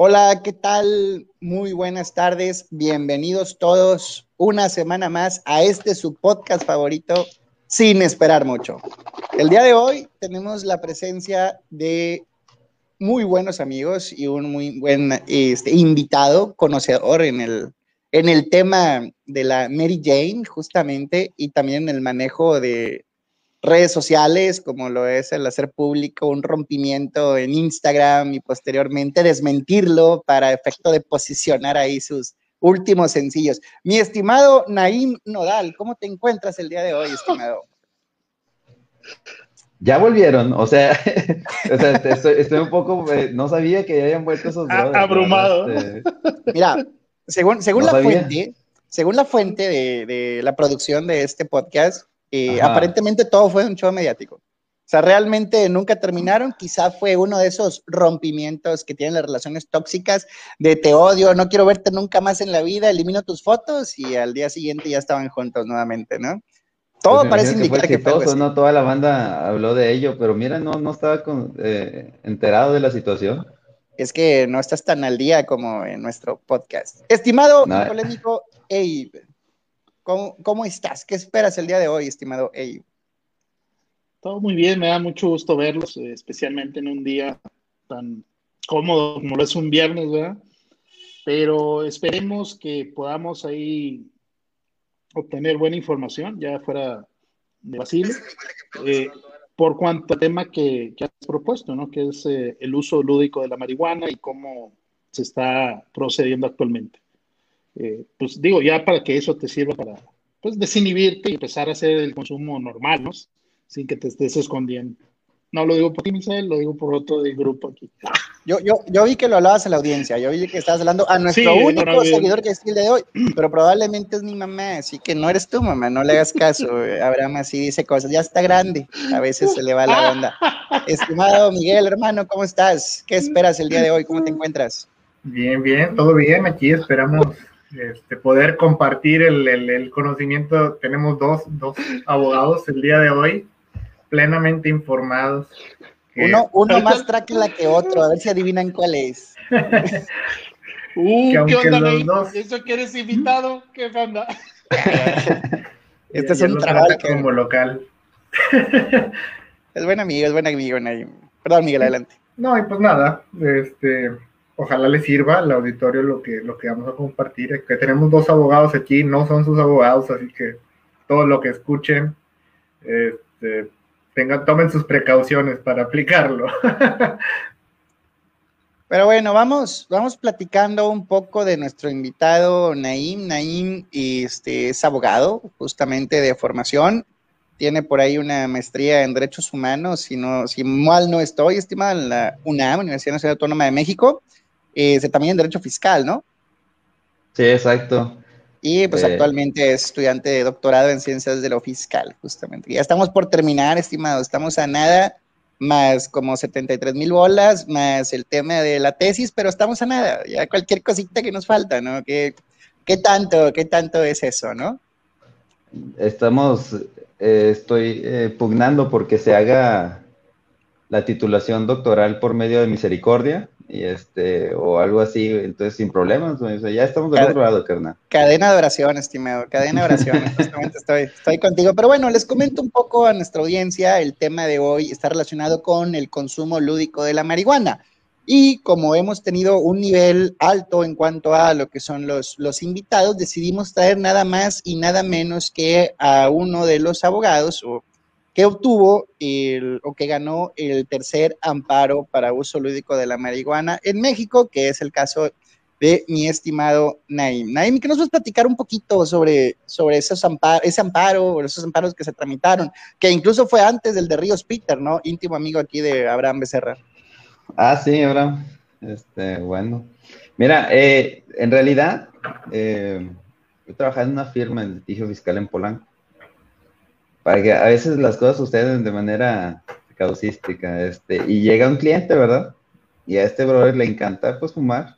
Hola, ¿qué tal? Muy buenas tardes. Bienvenidos todos una semana más a este su podcast favorito, sin esperar mucho. El día de hoy tenemos la presencia de muy buenos amigos y un muy buen este, invitado, conocedor en el, en el tema de la Mary Jane, justamente, y también en el manejo de, redes sociales, como lo es el hacer público un rompimiento en Instagram y posteriormente desmentirlo para efecto de posicionar ahí sus últimos sencillos. Mi estimado Naim Nodal, ¿cómo te encuentras el día de hoy, estimado? Ya volvieron, o sea, estoy, un poco, eh, no sabía que ya habían vuelto esos brothers, Abrumado. Este, Mira, según, según la fuente, según la fuente de, de la producción de este podcast, y aparentemente todo fue un show mediático. O sea, realmente nunca terminaron. Quizá fue uno de esos rompimientos que tienen las relaciones tóxicas de te odio, no quiero verte nunca más en la vida, elimino tus fotos y al día siguiente ya estaban juntos nuevamente, ¿no? Todo pues parece indicar que fue, que ¿no? Toda la banda habló de ello, pero mira, no, no estaba eh, enterado de la situación. Es que no estás tan al día como en nuestro podcast. Estimado polémico Abe, ¿Cómo, estás? ¿Qué esperas el día de hoy, estimado Ey? Todo muy bien, me da mucho gusto verlos, eh, especialmente en un día tan cómodo como lo es un viernes, ¿verdad? Pero esperemos que podamos ahí obtener buena información, ya fuera de Basile, eh, por cuanto al tema que, has propuesto, ¿no? Que es eh, el uso lúdico de la marihuana y cómo se está procediendo actualmente. Eh, pues digo, ya para que eso te sirva para pues, desinhibirte y empezar a hacer el consumo normal, ¿no? Sin que te estés escondiendo. No lo digo por ti, Misael, lo digo por otro del grupo aquí. Yo, yo, yo vi que lo hablabas en la audiencia, yo vi que estabas hablando a nuestro único seguidor que es el de hoy, pero probablemente es mi mamá, así que no eres tú, mamá, no le hagas caso. Abraham así dice cosas, ya está grande, a veces se le va la onda. Estimado Miguel, hermano, ¿cómo estás? ¿Qué esperas el día de hoy? ¿Cómo te encuentras? Bien, bien, todo bien, aquí esperamos este, poder compartir el, conocimiento. Tenemos dos, abogados el día de hoy, plenamente informados. Uno, uno más tráquila que otro, a ver si adivinan cuál es. uh, ¿qué onda, ¿Eso que eres invitado? ¿Qué onda? este es un trabajo como local. es buen amigo, es buen amigo. Perdón, Miguel, adelante. No, y pues nada, este, ojalá les sirva al auditorio lo que, lo que vamos a compartir. Que tenemos dos abogados aquí, no son sus abogados, así que todo lo que escuchen, este, tengan, tomen sus precauciones para aplicarlo. Pero bueno, vamos, vamos platicando un poco de nuestro invitado Naim. Naim este, es abogado justamente de formación. Tiene por ahí una maestría en Derechos Humanos, si, no, si mal no estoy, estimada, en la UNAM, Universidad Nacional Autónoma de México eh, también en Derecho Fiscal, ¿no? Sí, exacto. Y pues eh, actualmente es estudiante de doctorado en Ciencias de lo Fiscal, justamente. Ya estamos por terminar, estimado, estamos a nada, más como 73 mil bolas, más el tema de la tesis, pero estamos a nada, ya cualquier cosita que nos falta, ¿no? ¿Qué, qué tanto, qué tanto es eso, no? Estamos, eh, estoy eh, pugnando porque se haga la titulación doctoral por medio de misericordia y este, o algo así, entonces sin problemas, ya estamos del otro lado, carnal. Cadena de oración, estimado, cadena de oración, justamente estoy, estoy contigo. Pero bueno, les comento un poco a nuestra audiencia, el tema de hoy está relacionado con el consumo lúdico de la marihuana. Y como hemos tenido un nivel alto en cuanto a lo que son los, los invitados, decidimos traer nada más y nada menos que a uno de los abogados, o que obtuvo el, o que ganó el tercer amparo para uso lúdico de la marihuana en México, que es el caso de mi estimado Naim. Naim, ¿qué nos vas a platicar un poquito sobre, sobre esos ese amparo esos amparos que se tramitaron? Que incluso fue antes del de Ríos Peter, ¿no? Íntimo amigo aquí de Abraham Becerra. Ah, sí, Abraham. Este, bueno. Mira, eh, en realidad, eh, yo trabajaba en una firma de litigio fiscal en Polanco para que a veces las cosas suceden de manera causística, este, y llega un cliente, ¿verdad? Y a este brother le encanta pues fumar,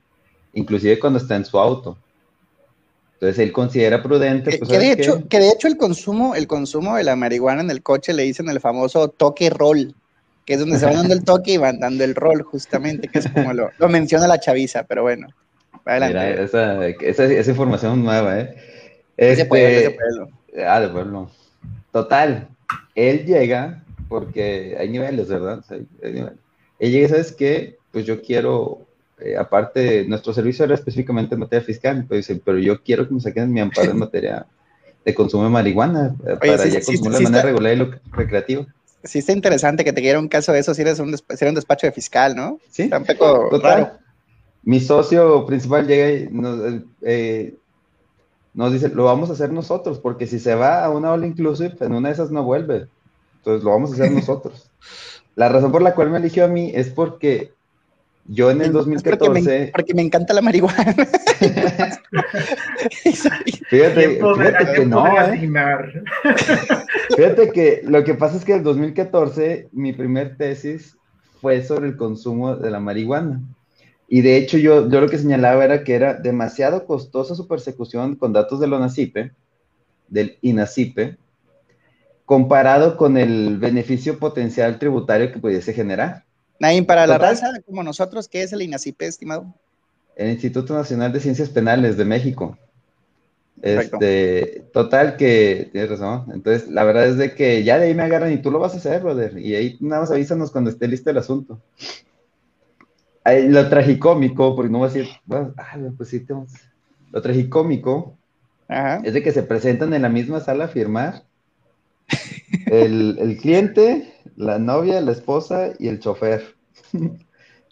inclusive cuando está en su auto. Entonces él considera prudente. Pues, que, de hecho, que de hecho el consumo, el consumo de la marihuana en el coche le dicen el famoso toque roll que es donde se van dando el toque y van dando el rol, justamente, que es como lo, lo menciona la chaviza, pero bueno. Adelante. Mira, esa, esa, esa información nueva, ¿eh? Es de Este, pueblo, es de pueblo. Ah, de pueblo. Total, él llega, porque hay niveles, ¿verdad? O sea, hay niveles. Él llega, ¿sabes qué? Pues yo quiero, eh, aparte, nuestro servicio era específicamente en materia fiscal, pero dice, pero yo quiero que me saquen mi amparo en materia de consumo de marihuana, eh, para sí, ya sí, consumir sí de manera regular y lo- recreativa. Sí está interesante que te quiera un caso de eso si eres un, si eres un despacho de fiscal, ¿no? Sí, Está un poco total. raro. Mi socio principal llega y nos, eh, nos dice, lo vamos a hacer nosotros, porque si se va a una all inclusive, en una de esas no vuelve. Entonces lo vamos a hacer nosotros. La razón por la cual me eligió a mí es porque yo en el Es porque me, 2014, porque me encanta la marihuana. fíjate, ¿Quién podría- fíjate a que no, ¿eh? Fíjate que lo que pasa es que en el 2014 mi primer tesis fue sobre el consumo de la marihuana. Y de hecho yo, yo lo que señalaba era que era demasiado costosa su persecución con datos de ONACIPE, del INACIPE, comparado con el beneficio potencial tributario que pudiese generar. Naim, para la raza como nosotros, ¿qué es el INACIPE, estimado? El Instituto Nacional de Ciencias Penales de México. Este, total que tienes razón. Entonces, la verdad es de que ya de ahí me agarran y tú lo vas a hacer, brother. Y ahí nada más avísanos cuando esté listo el asunto. Lo tragicómico, porque no voy a decir, bueno, ah, pues sí, tenemos- lo tragicómico Ajá. es de que se presentan en la misma sala a firmar el, el cliente, la novia, la esposa y el chofer.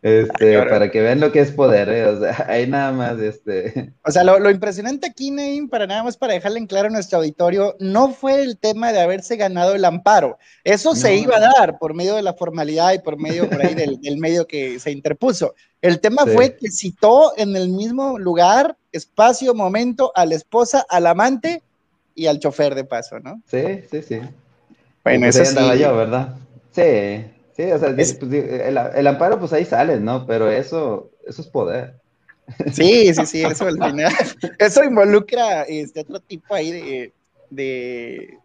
Este, Ay, para que vean lo que es poder, ¿eh? O sea, ahí nada más, este, O sea, lo, lo impresionante aquí, Naim, para nada más para dejarle en claro a nuestro auditorio, no fue el tema de haberse ganado el amparo. Eso se iba a dar por medio de la formalidad y por medio por ahí del, del medio que se interpuso. El tema Sí. fue que citó en el mismo lugar, espacio, momento, a la esposa, al amante y al chofer de paso, ¿no? sí, sí, sí. Bueno, Pues eso sí. yo, ¿verdad? Sí, sí, o sea, Es- pues, el, el amparo, pues ahí sale, ¿no? Pero eso, eso es poder. Sí, sí, sí, eso al final. Eso involucra este otro tipo ahí de, de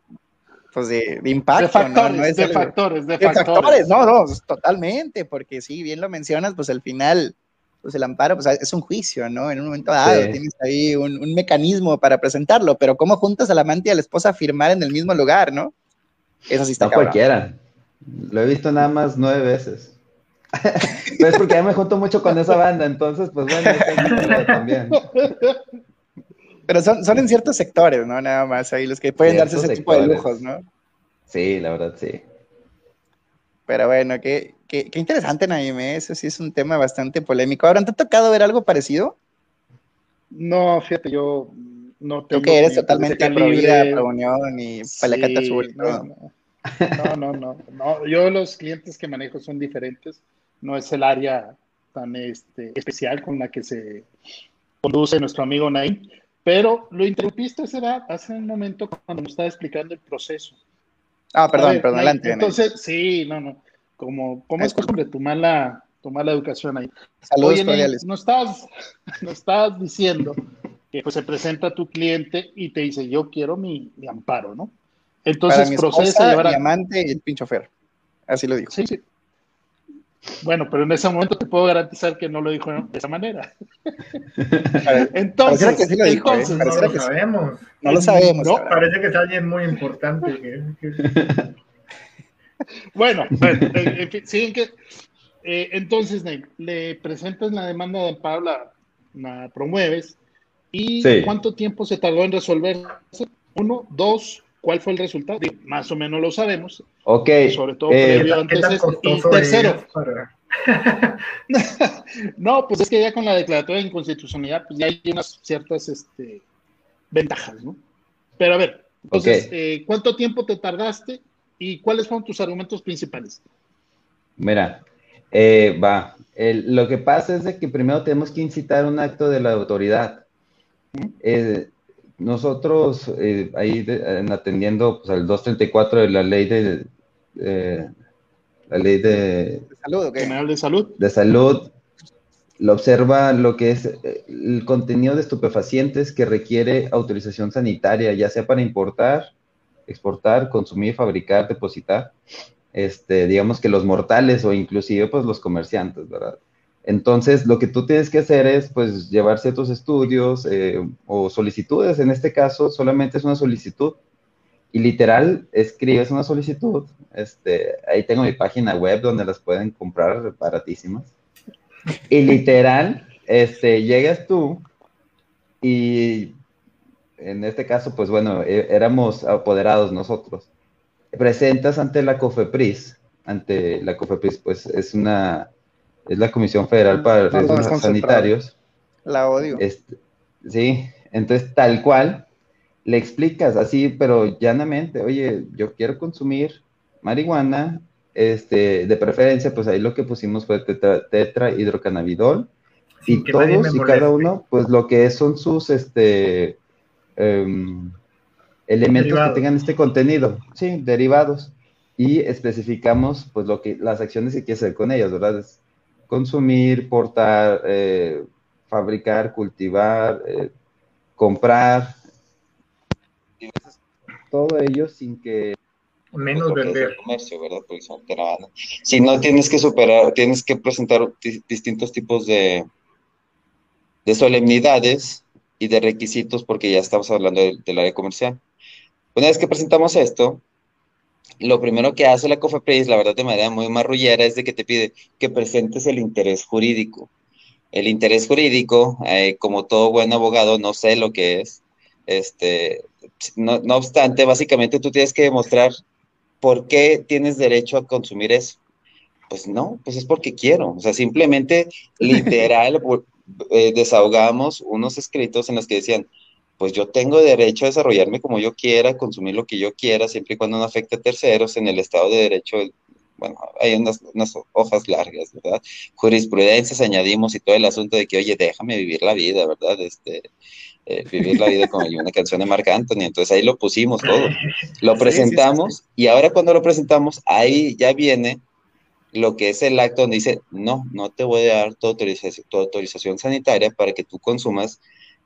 pues de, de impacto, de factores, ¿no? No es de el- factores, de de factores. factores, no, no, totalmente, porque sí, bien lo mencionas, pues al final, pues el amparo, pues es un juicio, ¿no? En un momento dado Sí. tienes ahí un, un mecanismo para presentarlo, pero ¿cómo juntas al amante y a la esposa a firmar en el mismo lugar, no? Eso sí está No cabrón. cualquiera. Lo he visto nada más nueve veces. Pero es porque ya me junto mucho con esa banda, entonces, pues bueno, esa es mi manera también. Pero son, son en ciertos sectores, ¿no? Nada más ahí los que pueden darse ese tipo de lujos, ¿no? Sí, la verdad, sí. Pero bueno, qué, qué, qué interesante, Naime, eso sí es un tema bastante polémico. Ahora, ¿te ha tocado ver algo parecido? No, fíjate, yo no Tú tengo que eres totalmente ese pro vida, calibre. pro unión y palacata Sí, azul. no, no. No, no, no, no. Yo los clientes que manejo son diferentes. No es el área tan este, especial con la que se conduce nuestro amigo Naim. Pero lo interrumpiste hace, hace un momento cuando me estaba explicando el proceso. Ah, perdón, ver, perdón, Naim, adelante. Entonces, sí, no, no. Como, como es costumbre, tu mala, tu mala educación ahí. Saludos Oye, cordiales. no estás, no estás diciendo que pues, se presenta tu cliente y te dice, yo quiero mi, mi amparo, ¿no? Para Entonces mi procede a esposa, llevar mi a... amante y el pincho fer. Así lo dijo. Sí, sí. Bueno, pero en ese momento te puedo garantizar que no lo dijo de esa manera. Entonces, que sí lo dijo, ¿eh? No lo que sí. sabemos. No lo sabemos. No. Parece que es alguien muy importante. que- que- Bueno, bueno, en- fin, siguen que. eh, entonces, Ney, le presentas la demanda de amparo, la, la promueves. ¿Y Sí. cuánto tiempo se tardó en resolverse? Uno, dos, ¿cuál fue el resultado? Digo, más o menos lo sabemos, Ok. sobre todo eh, previo ¿Qué antes esto. Y tercero, es para- no, pues es que ya con la declaratoria de inconstitucionalidad, pues ya hay unas ciertas este, ventajas, ¿no? Pero a ver, entonces, eh, ¿cuánto tiempo te tardaste y cuáles fueron tus argumentos principales? Mira, eh, va. El- lo que pasa es de que primero tenemos que incitar un acto de la autoridad. Eh, nosotros, eh, ahí de- en atendiendo pues, al 234 de la ley de, eh, la ley de, Salud, ¿ok? General de Salud. de salud, lo observa lo que es eh, el contenido de estupefacientes que requiere autorización sanitaria, ya sea para importar, exportar, consumir, fabricar, depositar. este, digamos que los mortales o inclusive pues los comerciantes, ¿verdad? Entonces, lo que tú tienes que hacer es, pues, llevar ciertos estudios eh, o solicitudes. En este caso, solamente es una solicitud. Y literal, escribes una solicitud. Este, ahí tengo mi página web donde las pueden comprar baratísimas. Y literal, este, llegas tú y en este caso, pues bueno, e, éramos apoderados nosotros. Presentas ante la COFEPRIS, ante la COFEPRIS, pues es una es la Comisión Federal para Riesgos Sanitarios. La odio. Este, sí, entonces tal cual le explicas así, pero llanamente, oye, yo quiero consumir marihuana, este, de preferencia, pues ahí lo que pusimos fue tetra, hidrocannabidol y todos y cada uno, pues lo que son sus, este, em, elementos que tengan este contenido, sí, derivados y especificamos pues lo que las acciones que quieres hacer con ellos, ¿verdad? Consumir, portar, eh, fabricar, cultivar, eh, comprar, todo ello sin que menos vender comercio, ¿verdad? si no tienes que superar, tienes que presentar distintos tipos de de solemnidades y de requisitos porque ya estamos hablando del área comercial. Una vez que presentamos esto, lo primero que hace la COFEPRIS, la verdad de manera muy marrullera, es de que te pide que presentes el interés jurídico. El interés jurídico, eh, como todo buen abogado, no sé lo que es. Este, no, no obstante, básicamente tú tienes que demostrar por qué tienes derecho a consumir eso. Pues no, pues es porque quiero. O sea, simplemente, literal, eh, desahogamos unos escritos en los que decían, pues yo tengo derecho a desarrollarme como yo quiera, consumir lo que yo quiera, siempre y cuando no afecte a terceros en el Estado de Derecho. Bueno, hay unas, hojas largas, ¿verdad? Jurisprudencias añadimos y todo el asunto de que, oye, déjame vivir la vida, ¿verdad? Este, eh, vivir la vida como una canción de Marc Anthony. Entonces ahí lo pusimos todo. Lo presentamos y ahora cuando lo presentamos, ahí ya viene lo que es el acto donde dice, no, no te voy a dar tu autorización, tu autorización sanitaria para que tú consumas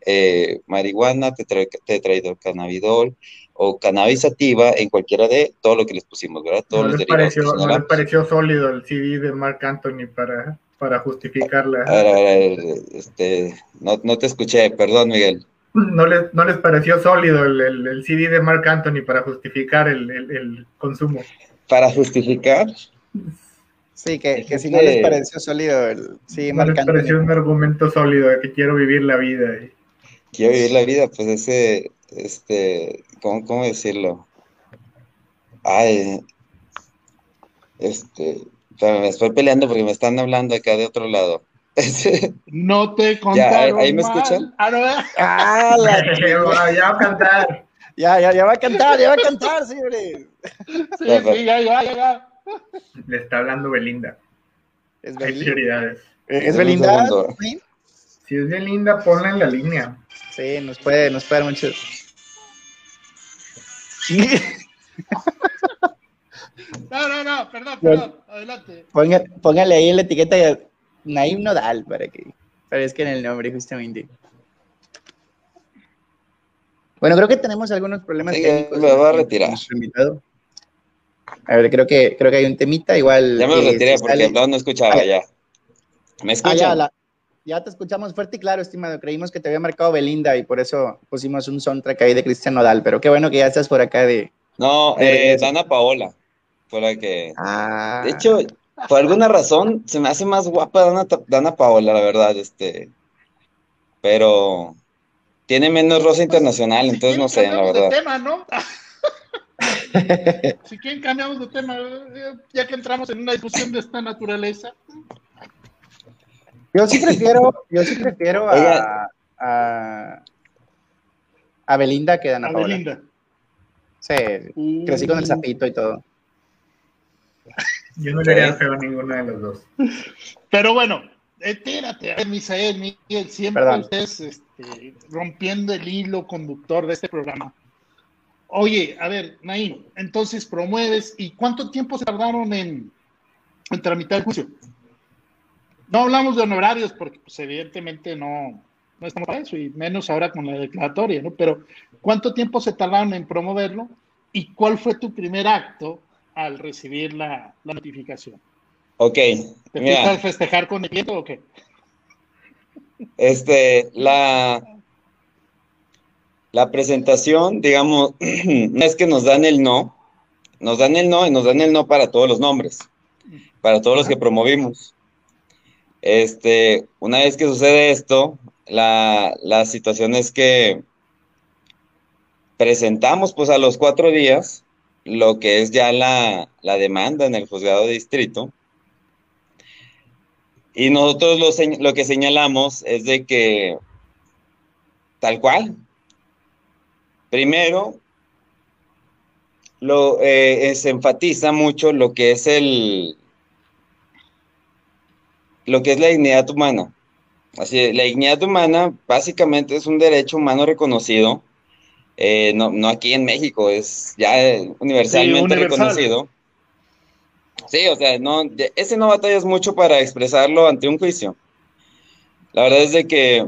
eh, marihuana, tetrahidrocannabidol o cannabis sativa en cualquiera de todo lo que les pusimos, ¿verdad? Todos no, les pareció, no les pareció sólido el CD de Mark Anthony para, para justificarla. este, no, no, te escuché, perdón, Miguel. No les, no les pareció sólido el, el, CD de Mark Anthony para justificar el, el consumo. ¿Para justificar? Sí, que, que si no les pareció sólido el sí, no les pareció un argumento sólido de que quiero vivir la vida. Y quiero vivir la vida, pues ese, este, ¿cómo, cómo decirlo? Ay, este, me estoy peleando porque me están hablando acá de otro lado. no te contaron ¿Ya, ¿Ahí me escuchan? Ah, no, ah la... ya, va a cantar. Ya, ya, ya va a cantar, ya va a cantar, señores. Sí, sí, ya, ya, ya. Le está hablando Belinda. Es Belinda. Hay prioridades. ¿Es Belinda? Si es Belinda, ponla en la línea. Sí, nos puede, nos puede dar mucho. No, no, no, perdón, perdón, adelante. póngale ahí la etiqueta de Naim Nodal para que parezca en el nombre, justamente. Bueno, creo que tenemos algunos problemas. Sí, me va a retirar. A ver, creo que, creo que hay un temita igual. Ya me lo retiré porque no, escuchaba ya. ¿Me ah, escuchan? ya, ya te escuchamos fuerte y claro, estimado. Creímos que te había marcado Belinda y por eso pusimos un soundtrack ahí de Cristian Nodal, pero qué bueno que ya estás por acá de... No, eh, Dana Paola fue la que... Ah. De hecho, por alguna razón se me hace más guapa Dana, Dana Paola, la verdad, este... Pero tiene menos rosa internacional, entonces no sé, la verdad. De tema, ¿no? si quieren cambiamos de tema, ya que entramos en una discusión de esta naturaleza. Yo sí prefiero, yo sí prefiero a, a, Belinda que a Ana a Belinda. Sí, crecí con el sapito y todo. Yo no le haría feo a ninguno de los dos. Pero bueno, espérate, Misael, Miguel, siempre ustedes este, rompiendo el hilo conductor de este programa. Oye, a ver, Naim, entonces promueves, ¿y cuánto tiempo se tardaron en, en tramitar el juicio? No hablamos de honorarios porque pues, evidentemente no, no estamos para eso y menos ahora con la declaratoria, ¿no? Pero ¿cuánto tiempo se tardaron en promoverlo y cuál fue tu primer acto al recibir la, notificación. Ok. ¿Te mira, festejar con el cliente o qué? Este, la, la presentación, digamos, no es que nos dan el no, nos dan el no y nos dan el no para todos los nombres, para todos los que promovimos. Este, una vez que sucede esto, la, la situación es que presentamos pues a los cuatro días lo que es ya la, demanda en el juzgado de distrito. Y nosotros lo, lo, que señalamos es de que, tal cual, primero, lo, eh, se enfatiza mucho lo que es el, lo que es la dignidad humana. Así, la dignidad humana básicamente es un derecho humano reconocido eh, no, no aquí en México, es ya universalmente reconocido. Sí, o sea, no, ese no batallas mucho para expresarlo ante un juicio. La verdad es de que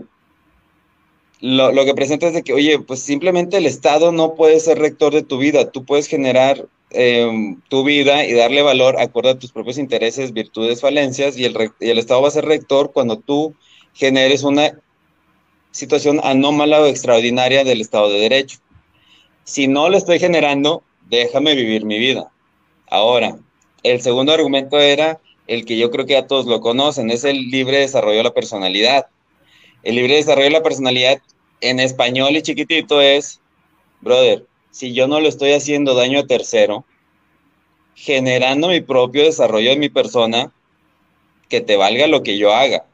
lo, que presenta es de que, oye, pues simplemente el Estado no puede ser rector de tu vida, tú puedes generar em, tu vida y darle valor acorde a tus propios intereses, virtudes, falencias, y el, y el Estado va a ser rector cuando tú generes una situación anómala o extraordinaria del Estado de Derecho. Si no lo estoy generando, déjame vivir mi vida. Ahora, el segundo argumento era el que yo creo que ya todos lo conocen, es el libre desarrollo de la personalidad. El libre desarrollo de la personalidad en español y chiquitito es, brother, si yo no lo estoy haciendo daño a tercero, generando mi propio desarrollo de mi persona, que te valga lo que yo haga.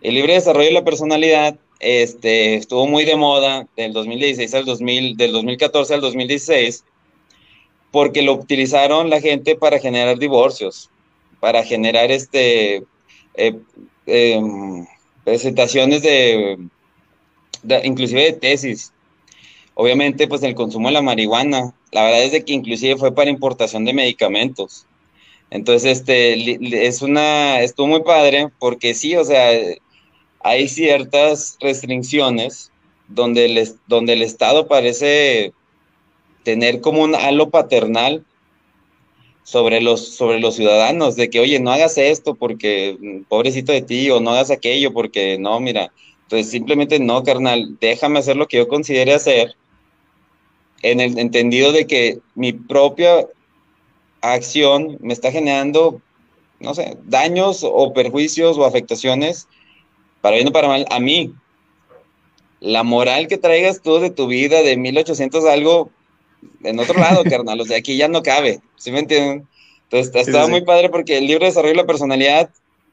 El libre desarrollo de la personalidad este, estuvo muy de moda del 2016 al 2000, del 2014 al 2016, porque lo utilizaron la gente para generar divorcios, para generar este, eh, em, presentaciones de, inclusive de tesis. Obviamente, pues el consumo de la marihuana, la verdad es de que inclusive fue para importación de medicamentos. Entonces, este, es una, estuvo muy padre porque sí, o sea, hay ciertas restricciones donde el, donde el Estado parece tener como un halo paternal sobre los, sobre los ciudadanos, de que, oye, no hagas esto porque mm, pobrecito de ti, o no hagas aquello porque no, mira, entonces simplemente no, carnal, déjame hacer lo que yo considere hacer, en el entendido de que mi propia acción me está generando, no sé, daños o perjuicios o afectaciones para bien o para mal, a mí, la moral que traigas tú de tu vida de 1800 algo, en otro lado, carnal, o sea, aquí ya no cabe, ¿sí me entienden? Entonces, estaba muy padre porque el libro de desarrollo de la personalidad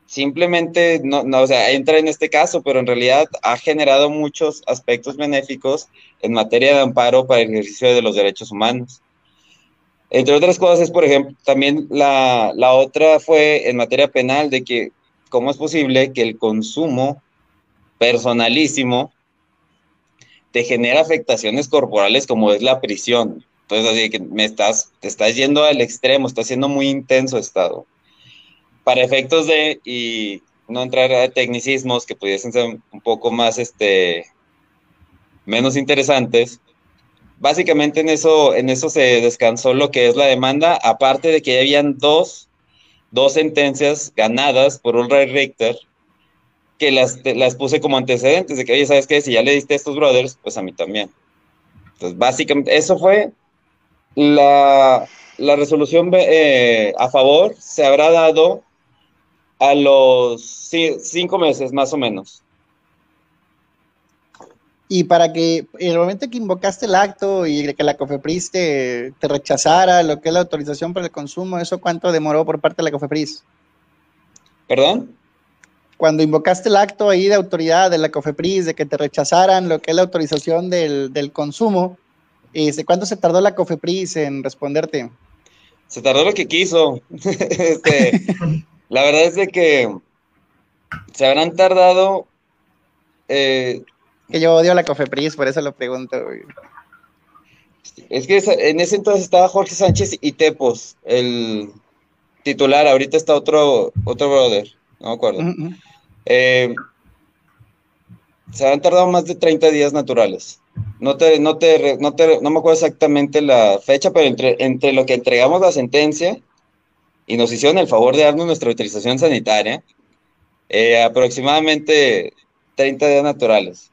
simplemente, no, no, o sea, entra en este caso, pero en realidad ha generado muchos aspectos benéficos en materia de amparo para el ejercicio de los derechos humanos. Entre otras cosas, por ejemplo, también la, la otra fue en materia penal de que ¿cómo es posible que el consumo personalísimo te genera afectaciones corporales como es la prisión? Entonces, así que me estás, te estás yendo al extremo, está siendo muy intenso estado. Para efectos de, y no entrar a tecnicismos que pudiesen ser un poco más, este, menos interesantes, básicamente en eso, en eso se descansó lo que es la demanda, aparte de que habían dos dos sentencias ganadas por Ulrich Richter que las, las puse como antecedentes de que, oye, ¿sabes qué? Si ya le diste a estos brothers, pues a mí también. Entonces, básicamente, eso fue la, la resolución eh, a favor, se habrá dado a los cinco meses más o menos. Y para que en el momento que invocaste el acto y que la COFEPRIS te, rechazara lo que es la autorización para el consumo, ¿eso cuánto demoró por parte de la COFEPRIS? ¿Perdón? Cuando invocaste el acto ahí de autoridad de la COFEPRIS, de que te rechazaran lo que es la autorización del, consumo, este, ¿cuánto se tardó la COFEPRIS en responderte? Se tardó lo que quiso. Este, la verdad es de que se habrán tardado eh, que yo odio a la Cofepris, por eso lo pregunto, Es que en ese entonces estaba Jorge Sánchez y Tepos, el titular. Ahorita está otro, otro brother, no me acuerdo. Eh, se han tardado más de 30 días naturales. no te, no te, no te, no me acuerdo exactamente la fecha, pero entre, entre lo que entregamos la sentencia y nos hicieron el favor de darnos nuestra autorización sanitaria, eh, aproximadamente 30 días naturales.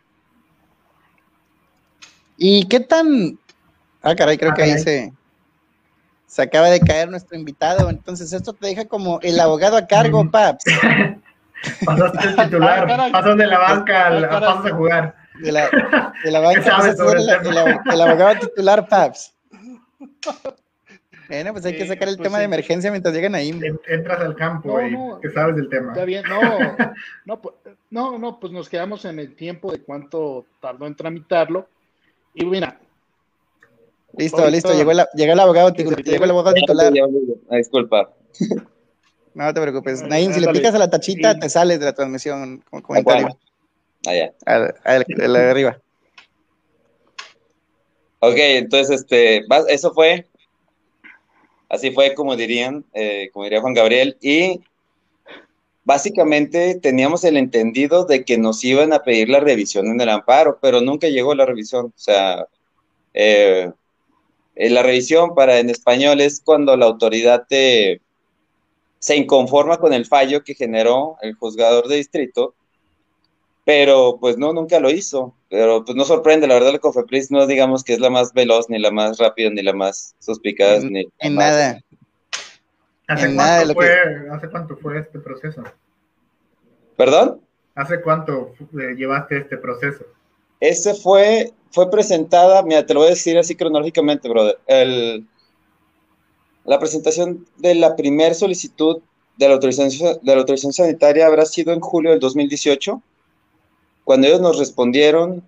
¿Y qué tan... Ah, caray, creo que ahí se, se acaba de caer nuestro invitado, entonces esto te deja como el abogado a cargo, Paps. Pasaste el titular, pasas de la banca al, pasas a jugar. De la, de la banca el, el, abogado titular, Paps. Bueno, pues hay que sacar el pues tema de emergencia mientras llegan ahí. Entras al campo y que sabes del tema. Está bien, no, no, no, no, pues nos quedamos en el tiempo de cuánto tardó en tramitarlo. Y mira, Listo, listo, llegó el, llegó el abogado, llegó el abogado titular. Disculpa. No te preocupes. Nain, si le picas a la tachita, te sales de la transmisión como comentario. Allá. Al, de arriba. Ok, entonces, este, eso fue, así fue como dirían, eh, como diría Juan Gabriel, y básicamente teníamos el entendido de que nos iban a pedir la revisión en el amparo, pero nunca llegó la revisión, o sea, eh, eh, la revisión para en español es cuando la autoridad te, se inconforma con el fallo que generó el juzgador de distrito, pero pues no, nunca lo hizo. Pero pues no sorprende, la verdad, la COFEPRIS no digamos que es la más veloz, ni la más rápida, ni la más suspicaz, en, ni en nada. ¿Hace, cuánto fue, ¿Hace cuánto fue este proceso? ¿Perdón? ¿Hace cuánto eh, llevaste este proceso? Ese fue fue presentada, mira, te lo voy a decir así cronológicamente, brother. El, la presentación de la primer solicitud de la, autorización, de la autorización sanitaria habrá sido en julio del 2018, cuando ellos nos respondieron,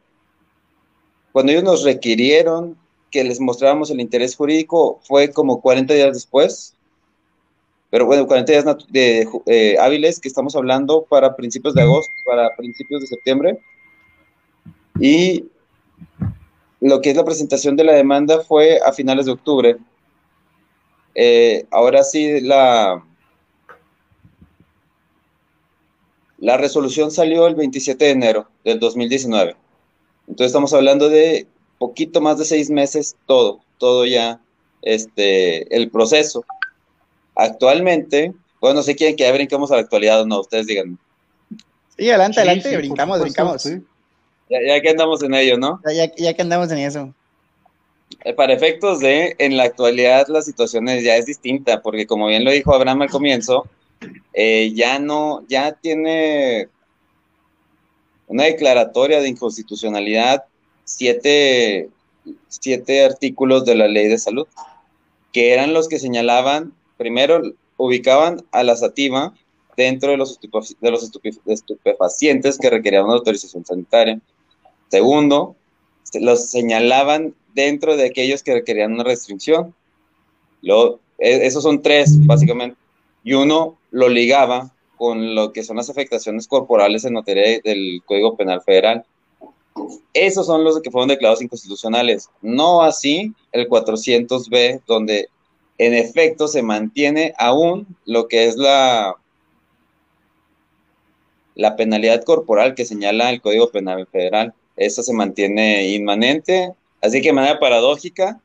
cuando ellos nos requirieron que les mostráramos el interés jurídico, fue como 40 días después, pero bueno, 40 días de, eh, hábiles que estamos hablando para principios de agosto, para principios de septiembre. Y lo que es la presentación de la demanda fue a finales de octubre. Eh, ahora sí, la, la resolución salió el 27 de enero del 2019. Entonces estamos hablando de poquito más de seis meses, todo, todo ya, este, el proceso. Actualmente, bueno, no sé quién que ya brincamos a la actualidad o no, ustedes digan. Sí, adelante, adelante, brincamos, brincamos. Sí. Ya, que andamos en ello, ¿no? Ya, ya, que andamos en eso. Eh, para efectos de, en la actualidad la situación ya es distinta, porque como bien lo dijo Abraham al comienzo, eh, ya no, ya tiene una declaratoria de inconstitucionalidad siete, siete artículos de la ley de salud, que eran los que señalaban, primero ubicaban a la sativa dentro de los, de los estupefacientes que requerían una autorización sanitaria. Segundo, los señalaban dentro de aquellos que requerían una restricción. E, esos son tres, básicamente. Y uno lo ligaba con lo que son las afectaciones corporales en materia del Código Penal Federal. Esos son los que fueron declarados inconstitucionales. No así el 400B, donde en efecto se mantiene aún lo que es la, la penalidad corporal que señala el Código Penal Federal eso se mantiene inmanente. Así que de manera paradójica,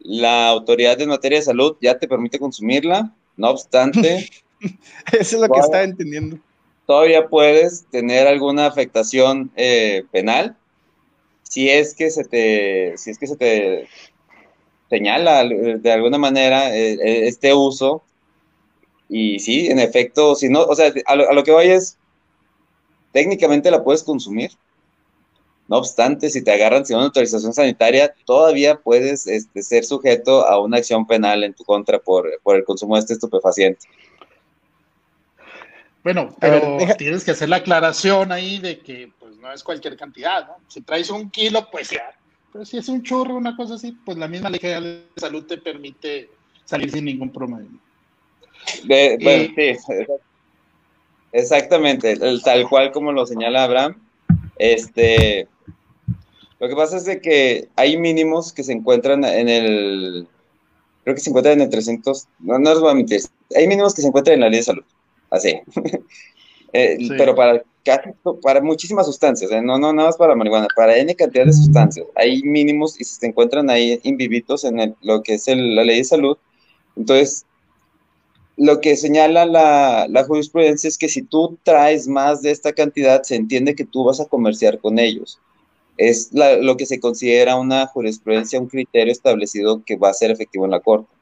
la autoridad en materia de salud ya te permite consumirla, no obstante. Eso es lo que estaba entendiendo. Todavía puedes tener alguna afectación eh, penal si es que se te, si es que se te señala de alguna manera eh, eh, este uso. Y sí, en efecto, si no, o sea, a lo, a lo que voy es, técnicamente la puedes consumir. No obstante, si te agarran sin una autorización sanitaria, todavía puedes este, ser sujeto a una acción penal en tu contra por, el consumo de este estupefaciente. Bueno, pero tienes que hacer la aclaración ahí de que pues no es cualquier cantidad, ¿no? Si traes un kilo, pues ya. Pero si es un churro, una cosa así, pues la misma ley de salud te permite salir sin ningún problema. bueno, sí, Exactamente, el, tal cual como lo señala Abraham. Este, lo que pasa es de que hay mínimos que se encuentran en el, creo que se encuentran en el 300, no, no les voy a mentir, hay mínimos que se encuentran en la ley de salud, así. Eh, pero para para muchísimas sustancias, ¿eh? no, no, nada más para marihuana, para N cantidad de sustancias. Hay mínimos y se encuentran ahí invivitos en lo que es la ley de salud. Entonces, lo que señala la, la, jurisprudencia es que si tú traes más de esta cantidad, se entiende que tú vas a comerciar con ellos. Es lo que se considera una jurisprudencia, un criterio establecido que va a ser efectivo en la corte.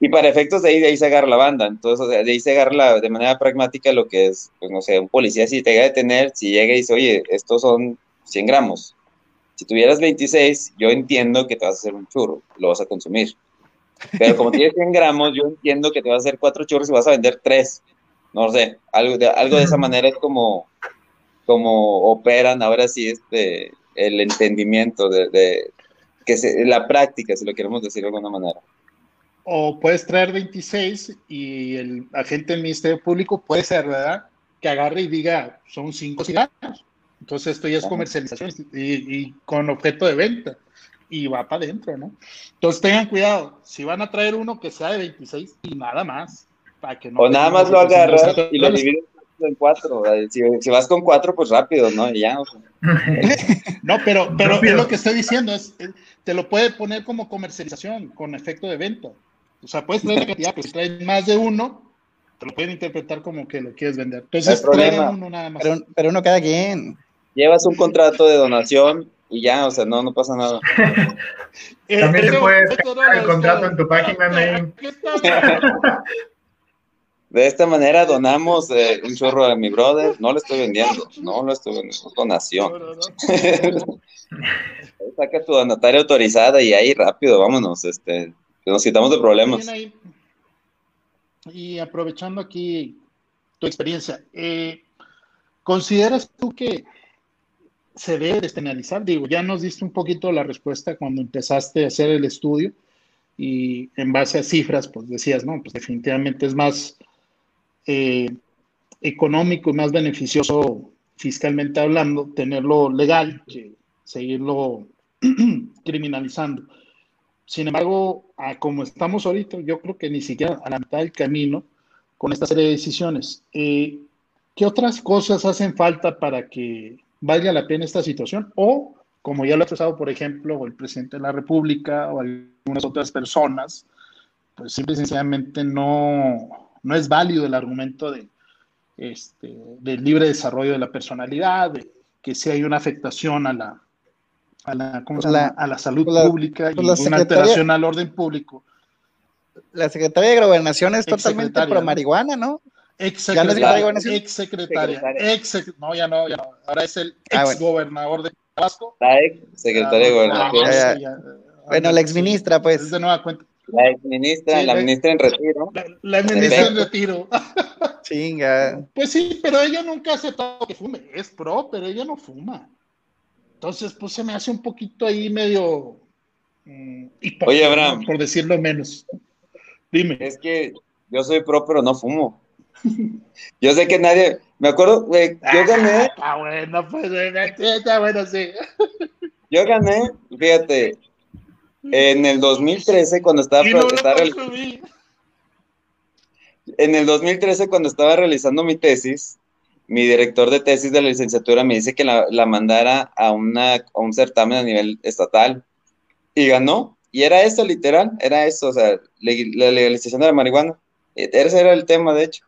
Y para efectos de ahí, de ahí se agarra la banda. Entonces, de ahí se agarra de manera pragmática lo que es, pues no sé, un policía si te llega a detener, si llega y dice, oye, estos son 100 gramos. Si tuvieras 26, yo entiendo que te vas a hacer un churro, lo vas a consumir. Pero como tienes 100 gramos, yo entiendo que te vas a hacer cuatro churros y vas a vender tres. No sé, algo de, algo de esa manera es como, como operan ahora sí este, el entendimiento de, de que se, la práctica, si lo queremos decir de alguna manera o puedes traer 26 y el agente del Ministerio Público puede ser, ¿verdad? Que agarre y diga, son 5 cigarros. Entonces esto ya es comercialización y, con objeto de venta y va para adentro, ¿no? Entonces tengan cuidado, si van a traer uno que sea de 26 y nada más. Para que no o nada más lo agarras y lo divides en cuatro. Si, vas con cuatro, pues rápido, ¿no? Y ya. no, pero, pero es lo que estoy diciendo, es, te lo puede poner como comercialización con efecto de venta. O sea, puedes traer la cantidad, pero si traes más de uno, te lo pueden interpretar como que lo quieres vender. Entonces, trae uno nada más. Pero, pero uno cada quien. Llevas un contrato de donación y ya, o sea, no, no pasa nada. También te puedes el contrato en tu página. De esta manera donamos eh, un chorro a mi brother. No lo estoy vendiendo, no lo estoy vendiendo, es donación. Saca tu donataria autorizada y ahí rápido, vámonos. Este, nos quitamos de problemas. Y aprovechando aquí tu experiencia, eh, ¿consideras tú que se debe despenalizar? Digo, ya nos diste un poquito la respuesta cuando empezaste a hacer el estudio y en base a cifras, pues decías, no, pues definitivamente es más eh, económico y más beneficioso fiscalmente hablando tenerlo legal que seguirlo criminalizando. Sin embargo, como estamos ahorita, yo creo que ni siquiera a la mitad del camino con esta serie de decisiones. Eh, ¿Qué otras cosas hacen falta para que valga la pena esta situación? O, como ya lo ha expresado, por ejemplo, el presidente de la República o algunas otras personas, pues simple y sencillamente no, no es válido el argumento de, este, del libre desarrollo de la personalidad, de que si hay una afectación a la, a la, ¿cómo se llama? a la salud pública y una alteración al orden público. La secretaria de Gobernación es totalmente pro marihuana, ¿no? Ex secretaria, ex secretaria, ex no, ya no, ya no. Ahora es el ah, ex gobernador de Tabasco. La ex secretaria de ah, Gobernación. bueno, la ex ministra, pues. Es de nueva cuenta. La ex ministra, la, ministra en retiro. La, ministra en retiro. Chinga. Pues sí, pero ella nunca ha aceptado que fume. Es pro, pero ella no fuma. Entonces, pues se me hace un poquito ahí medio mm, Oye, Abraham. Por decirlo menos. Dime. Es que yo soy pro, pero no fumo. Yo sé que nadie. Me acuerdo, güey, yo ah, gané. Ah, bueno, pues, está bueno, sí. Yo gané, fíjate, en el 2013, cuando estaba. en el 2013, cuando estaba realizando mi tesis, mi director de tesis de la licenciatura me dice que la, mandara a, una, un certamen a nivel estatal y ganó. Y era eso, literal, era eso, o sea, la legalización de la marihuana. E, ese era el tema, de hecho.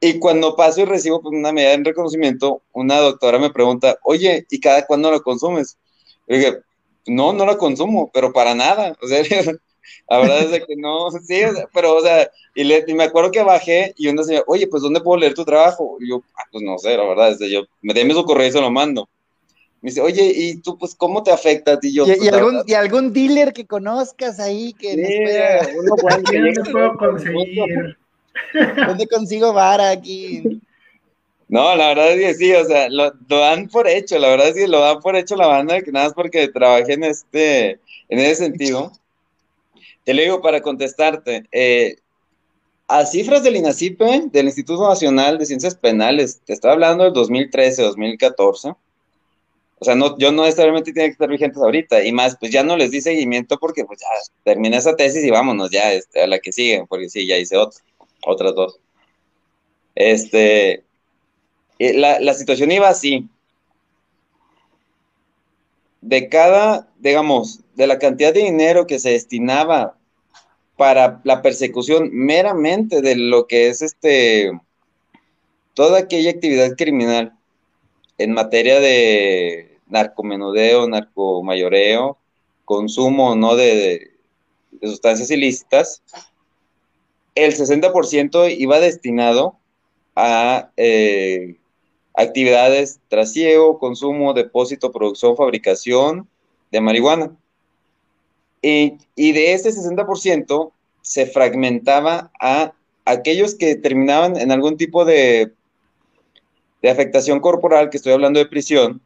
Y cuando paso y recibo pues, una medalla en reconocimiento, una doctora me pregunta, oye, ¿y cada cuándo lo consumes? Y dije, no, no lo consumo, pero para nada. O sea, la verdad es que no, sí, pero, o sea, y, me acuerdo que bajé y una señora, oye, pues, ¿dónde puedo leer tu trabajo? Y yo, ah, pues, no sé, la verdad, es yo, me déme su correo y se lo mando. Me dice, oye, ¿y tú, pues, cómo te afecta a ti? Yo, ¿Y, pues, algún, ¿Y, algún, dealer que conozcas ahí que nos pueda... ¿Dónde puedo conseguir? ¿Dónde consigo vara aquí? No, la verdad es que sí, o sea, lo, dan por hecho, la verdad es que lo dan por hecho la banda, que nada más porque trabajé en este, en ese sentido. Te lo digo para contestarte. Eh, a cifras del INACIPE, del Instituto Nacional de Ciencias Penales, te estoy hablando del 2013, 2014. O sea, no, yo no necesariamente tiene que estar vigentes ahorita. Y más, pues ya no les di seguimiento porque pues ya terminé esa tesis y vámonos ya este, a la que sigue, porque sí, ya hice otra, otras dos. Este, Eh, la, la situación iba así. De cada, digamos, de la cantidad de dinero que se destinaba para la persecución meramente de lo que es este toda aquella actividad criminal en materia de narcomenudeo, narcomayoreo, consumo no de, sustancias ilícitas, el 60% iba destinado a eh, actividades trasiego, consumo, depósito, producción, fabricación de marihuana. Y, y de ese 60% se fragmentaba a aquellos que terminaban en algún tipo de de afectación corporal, que estoy hablando de prisión,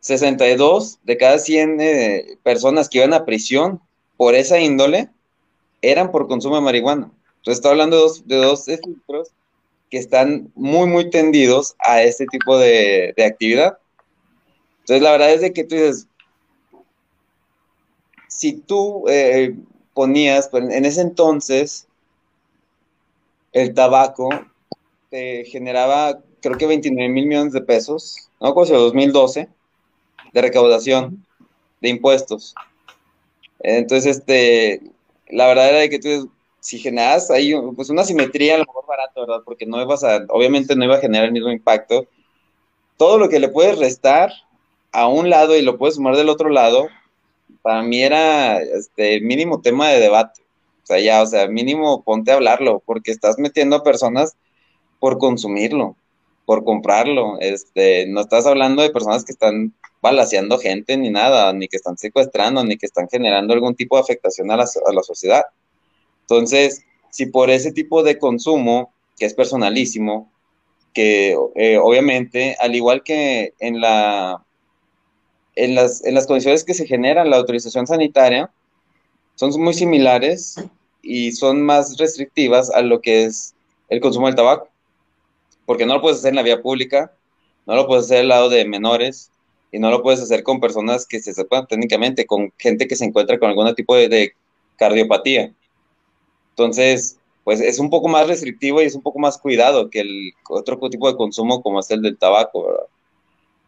62 de cada 100 eh, personas que iban a prisión por esa índole eran por consumo de marihuana. Entonces, estoy hablando de dos, de dos filtros que están muy, muy tendidos a este tipo de, actividad. Entonces, la verdad es de que tú dices, si tú eh, ponías, pues, en ese entonces, el tabaco te generaba creo que 29 mil millones de pesos, no, pues 2012, de recaudación de impuestos. Entonces, este, la verdad era que tú, si generas ahí pues una simetría a lo mejor barato, ¿verdad? Porque no ibas a, obviamente no iba a generar el mismo impacto. Todo lo que le puedes restar a un lado y lo puedes sumar del otro lado, para mí era este mínimo tema de debate. O sea, ya, o sea, mínimo ponte a hablarlo, porque estás metiendo a personas por consumirlo por comprarlo. Este, no estás hablando de personas que están balaseando gente ni nada, ni que están secuestrando, ni que están generando algún tipo de afectación a la, sociedad. Entonces, si por ese tipo de consumo, que es personalísimo, que eh, obviamente, al igual que en, la, en, las, en las condiciones que se generan la autorización sanitaria, son muy similares y son más restrictivas a lo que es el consumo del tabaco porque no lo puedes hacer en la vía pública, no lo puedes hacer al lado de menores y no lo puedes hacer con personas que se sepan técnicamente, con gente que se encuentra con algún tipo de, cardiopatía. Entonces, pues es un poco más restrictivo y es un poco más cuidado que el otro tipo de consumo como es el del tabaco, ¿verdad?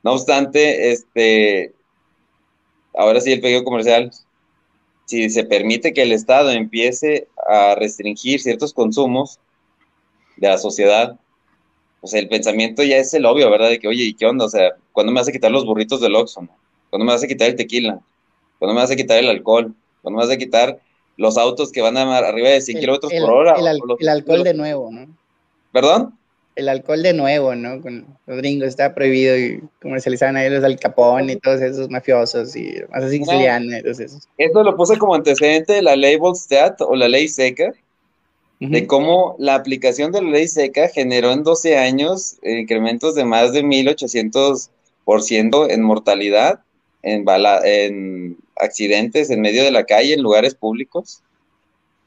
No obstante, este, ahora sí el pedido comercial, si se permite que el Estado empiece a restringir ciertos consumos de la sociedad, sea, el pensamiento ya es el obvio, ¿verdad? De que, oye, ¿y qué onda? O sea, ¿cuándo me vas a quitar los burritos del Oxxo? ¿Cuándo me vas a quitar el tequila? ¿Cuándo me vas a quitar el alcohol? ¿Cuándo me vas a quitar los autos que van a arriba de 100 kilómetros por hora? El, alcohol de nuevo, ¿no? ¿Perdón? El alcohol de nuevo, ¿no? Con los gringos está prohibido y comercializaban ahí los Al Capone y todos esos mafiosos y así sicilianos y todos esos. Esto lo puse como antecedente de la ley Volstead o la ley seca, de cómo la aplicación de la ley seca generó en 12 años incrementos de más de 1800% en mortalidad, en, en accidentes en medio de la calle, en lugares públicos,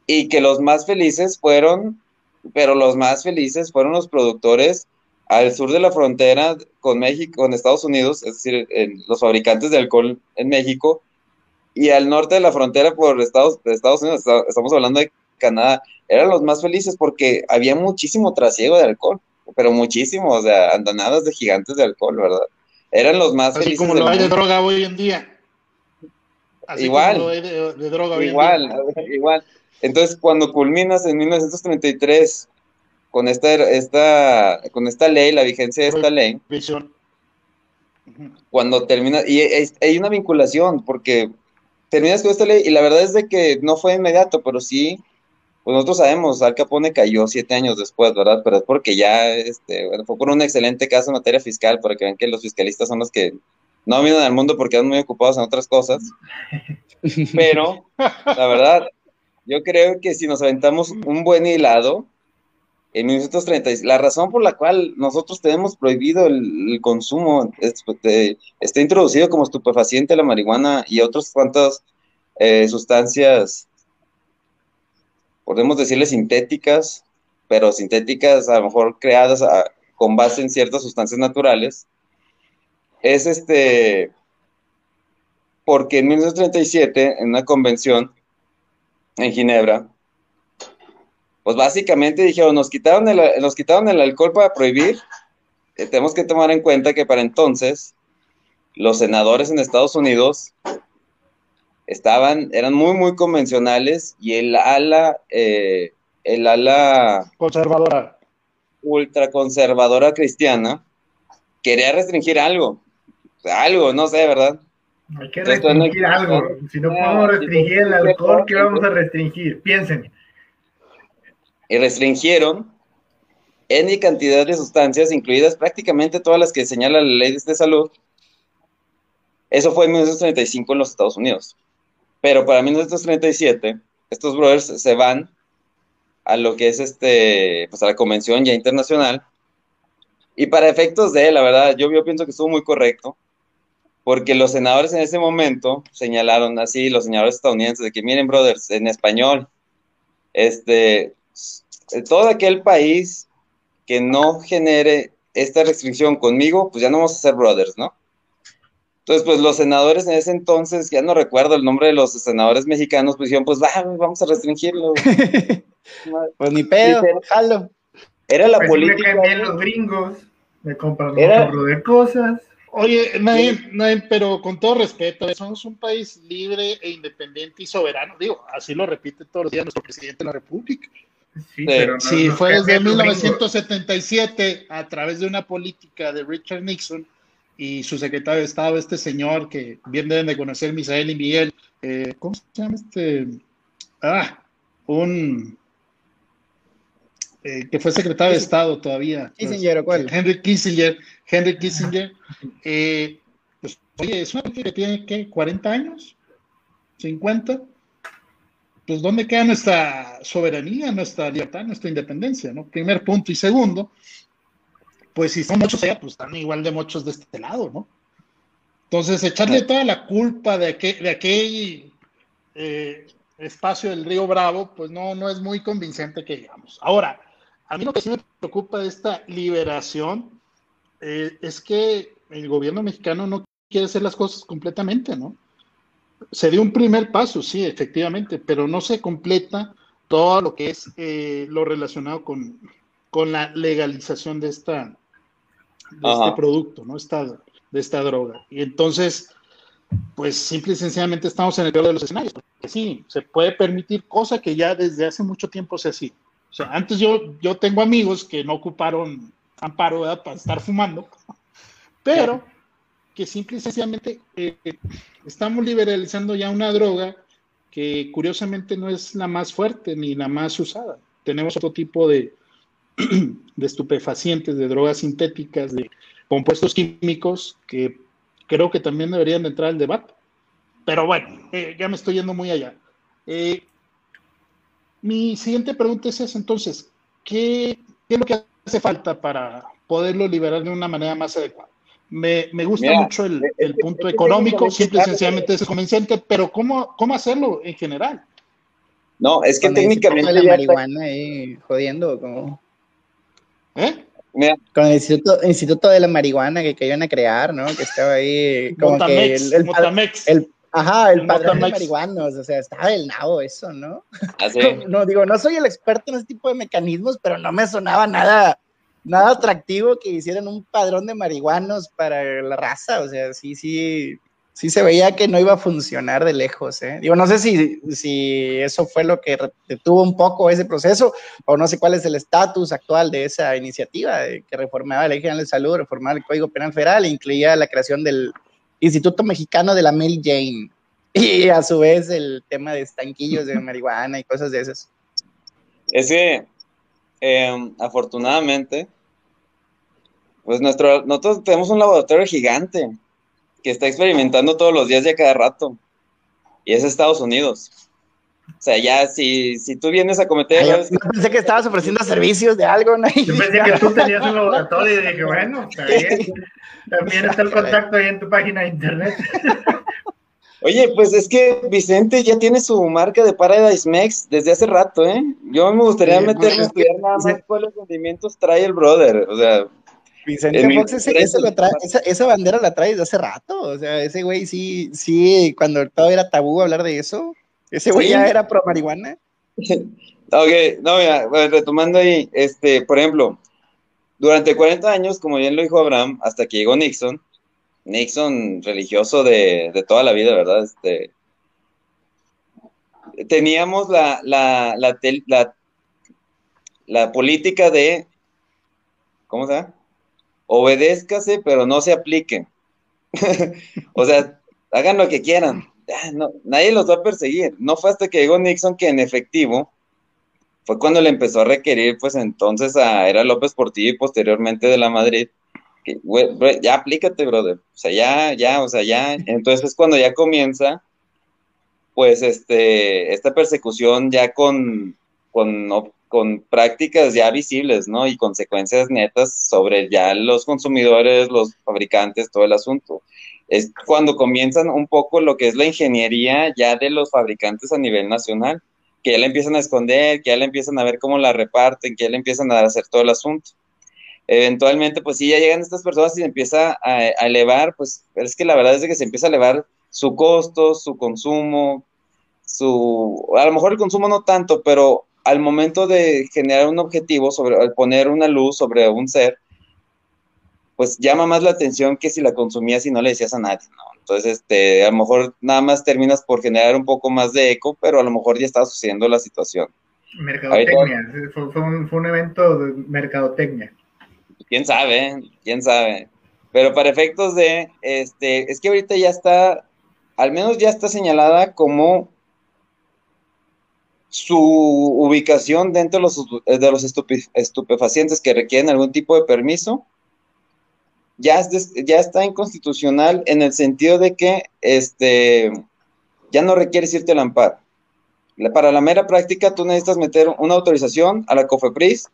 y que los más felices fueron, pero los más felices fueron los productores al sur de la frontera con México, con Estados Unidos, es decir, los fabricantes de alcohol en México, y al norte de la frontera por Estados, Estados Unidos, estamos hablando de Canadá, eran los más felices porque había muchísimo trasiego de alcohol, pero muchísimo, o sea, andonadas de gigantes de alcohol, ¿verdad? Eran los más Así como lo hay de droga hoy en día. igual. Como lo hay de, droga hoy igual, en día. igual. Entonces, cuando culminas en 1933 con esta, esta, con esta ley, la vigencia de esta ley, cuando termina, y hay una vinculación, porque terminas con esta ley, y la verdad es de que no fue inmediato, pero sí pues nosotros sabemos, Al Capone cayó siete años después, ¿verdad? Pero es porque ya, este, bueno, fue por un excelente caso en materia fiscal, para que vean que los fiscalistas son los que no vienen al mundo porque están muy ocupados en otras cosas. Pero, la verdad, yo creo que si nos aventamos un buen hilado, en 1930, la razón por la cual nosotros tenemos prohibido el, consumo, está introducido como estupefaciente la marihuana y otras cuantas eh, sustancias podemos decirle sintéticas, pero sintéticas a lo mejor creadas con base en ciertas sustancias naturales, es este, porque en 1937, en una convención en Ginebra, pues básicamente dijeron, nos quitaron el, nos quitaron el alcohol para prohibir, eh, tenemos que tomar en cuenta que para entonces los senadores en Estados Unidos estaban, eran muy, muy convencionales y el ala, eh, el ala conservadora, ultraconservadora cristiana, quería restringir algo, algo, no sé, ¿verdad? Hay que restringir algo. Si no podemos restringir el alcohol, ¿qué vamos a restringir? Piensen. Y restringieron N cantidad de sustancias, incluidas prácticamente todas las que señala la ley de salud. Eso fue en 1935 en los Estados Unidos. Pero para 1937, estos brothers se van a lo que es este, pues a la convención ya internacional. Y para efectos de, la verdad, yo, yo pienso que estuvo muy correcto, porque los senadores en ese momento señalaron así, los senadores estadounidenses, de que miren, brothers, en español, este, todo aquel país que no genere esta restricción conmigo, pues ya no vamos a ser brothers, ¿no? Entonces, pues los senadores en ese entonces, ya no recuerdo el nombre de los senadores mexicanos, pues dijeron, pues va, vamos a restringirlo. pues ni pedo, jalo. Era la pues política. Me los gringos, me compran un de cosas. Oye, Naim, pero con todo respeto, somos un país libre e independiente y soberano. Digo, así lo repite todos los días nuestro presidente de la República. Sí, pero sí fue desde 1977 a través de una política de Richard Nixon y su secretario de Estado, este señor que bien deben de conocer, Misael y Miguel, eh, ¿cómo se llama este? Ah, un eh, que fue secretario de Estado todavía. Kissinger, ¿cuál? Henry Kissinger, Henry Kissinger. Eh, pues, oye, es una que tiene, ¿qué? ¿40 años? ¿50? Pues, ¿dónde queda nuestra soberanía, nuestra libertad, nuestra independencia? ¿no? Primer punto. Y segundo, pues si son muchos allá, pues están igual de muchos de este lado, ¿no? Entonces, echarle toda la culpa de, aquel, de aquel eh, espacio del río Bravo, pues no, no es muy convincente que digamos. Ahora, a mí lo que sí me preocupa de esta liberación eh, es que el gobierno mexicano no quiere hacer las cosas completamente, ¿no? Se dio un primer paso, sí, efectivamente, pero no se completa todo lo que es eh, lo relacionado con, con la legalización de esta, de este producto, ¿no? Esta, de esta droga. Y entonces, pues simple y sencillamente estamos en el peor de los escenarios. Porque sí, se puede permitir cosa que ya desde hace mucho tiempo se hacía. O sea, antes yo, yo tengo amigos que no ocuparon amparo para estar fumando, pero que simple y sencillamente eh, estamos liberalizando ya una droga que curiosamente no es la más fuerte ni la más usada. Tenemos otro tipo de, de estupefacientes, de drogas sintéticas, de compuestos químicos que creo que también deberían de entrar al debate. Pero bueno, eh, ya me estoy yendo muy allá. Eh, mi siguiente pregunta es esa, entonces, ¿qué, es lo que hace falta para poderlo liberar de una manera más adecuada? Me, gusta mucho el, punto económico, simple y sencillamente es convincente, pero ¿cómo, ¿cómo hacerlo en general? No, es que técnicamente... La marihuana ahí jodiendo, como... ¿Eh? Con el instituto, de la Marihuana que, que iban a crear, ¿no? Que estaba ahí como que el, el, ajá, el, padrón de marihuanos, o sea, estaba del nabo eso, ¿no? Así. ¿Ah, no, digo, no soy el experto en ese tipo de mecanismos, pero no me sonaba nada, nada atractivo que hicieran un padrón de marihuanos para la raza, o sea, sí, sí, sí se veía que no iba a funcionar de lejos. ¿eh? Digo, no sé si, si eso fue lo que detuvo un poco ese proceso, o no sé cuál es el estatus actual de esa iniciativa que reformaba la Ley General de Salud, reformaba el Código Penal Federal e incluía la creación del Instituto Mexicano de la Mary Jane y a su vez el tema de estanquillos de marihuana y cosas de esas. Es que, em, afortunadamente, pues nuestro, nosotros tenemos un laboratorio gigante que está experimentando todos los días y a cada rato. Y es Estados Unidos. O sea, ya si, si tú vienes a cometer... Yo pensé que estabas ofreciendo servicios de algo, ¿no? Yo pensé que tú tenías un laboratorio y dije, bueno, También está el contacto ahí en tu página de internet. Oye, pues es que Vicente ya tiene su marca de Paradise Mex desde hace rato, ¿eh? Yo me gustaría meterme a estudiar nada más cuáles rendimientos trae el brother. O sea, Vicente Fox, esa, bandera la trae desde hace rato. O sea, ese güey sí, sí, cuando todo era tabú hablar de eso, ese güey ya era pro marihuana. ok, no, mira, retomando ahí, este, por ejemplo, durante 40 años, como bien lo dijo Abraham, hasta que llegó Nixon, Nixon religioso de, de toda la vida, ¿verdad? Este, teníamos la, la, la, la, la política de, ¿cómo se llama? Obedézcase, pero no se aplique. o sea, hagan lo que quieran. No, nadie los va a perseguir. No fue hasta que llegó Nixon que en efectivo fue cuando le empezó a requerir, pues entonces a Era López Portillo y posteriormente de la Madrid, ya aplícate, brother. O sea, ya, ya, o sea, ya. Entonces es cuando ya comienza, pues, este, esta persecución ya con, con, con prácticas ya visibles, ¿no? Y consecuencias netas sobre ya los consumidores, los fabricantes, todo el asunto. Es cuando comienzan un poco lo que es la ingeniería ya de los fabricantes a nivel nacional que ya la empiezan a esconder, que ya la empiezan a ver cómo la reparten, que ya le empiezan a hacer todo el asunto. Eventualmente, pues sí, ya llegan estas personas y se empieza a, elevar, pues es que la verdad es que se empieza a elevar su costo, su consumo, su, a lo mejor el consumo no tanto, pero al momento de generar un objetivo, sobre, al poner una luz sobre un ser, pues llama más la atención que si la consumías y no le decías a nadie, ¿no? Entonces, este, a lo mejor nada más terminas por generar un poco más de eco, pero a lo mejor ya está sucediendo la situación. Mercadotecnia, fue, un, evento de mercadotecnia. Quién sabe, quién sabe. Pero para efectos de, este, es que ahorita ya está, al menos ya está señalada como su ubicación dentro de los, de los estupefacientes que requieren algún tipo de permiso ya, ya está inconstitucional en el sentido de que este, ya no requiere irte al amparo. Para la mera práctica, tú necesitas meter una autorización a la COFEPRIS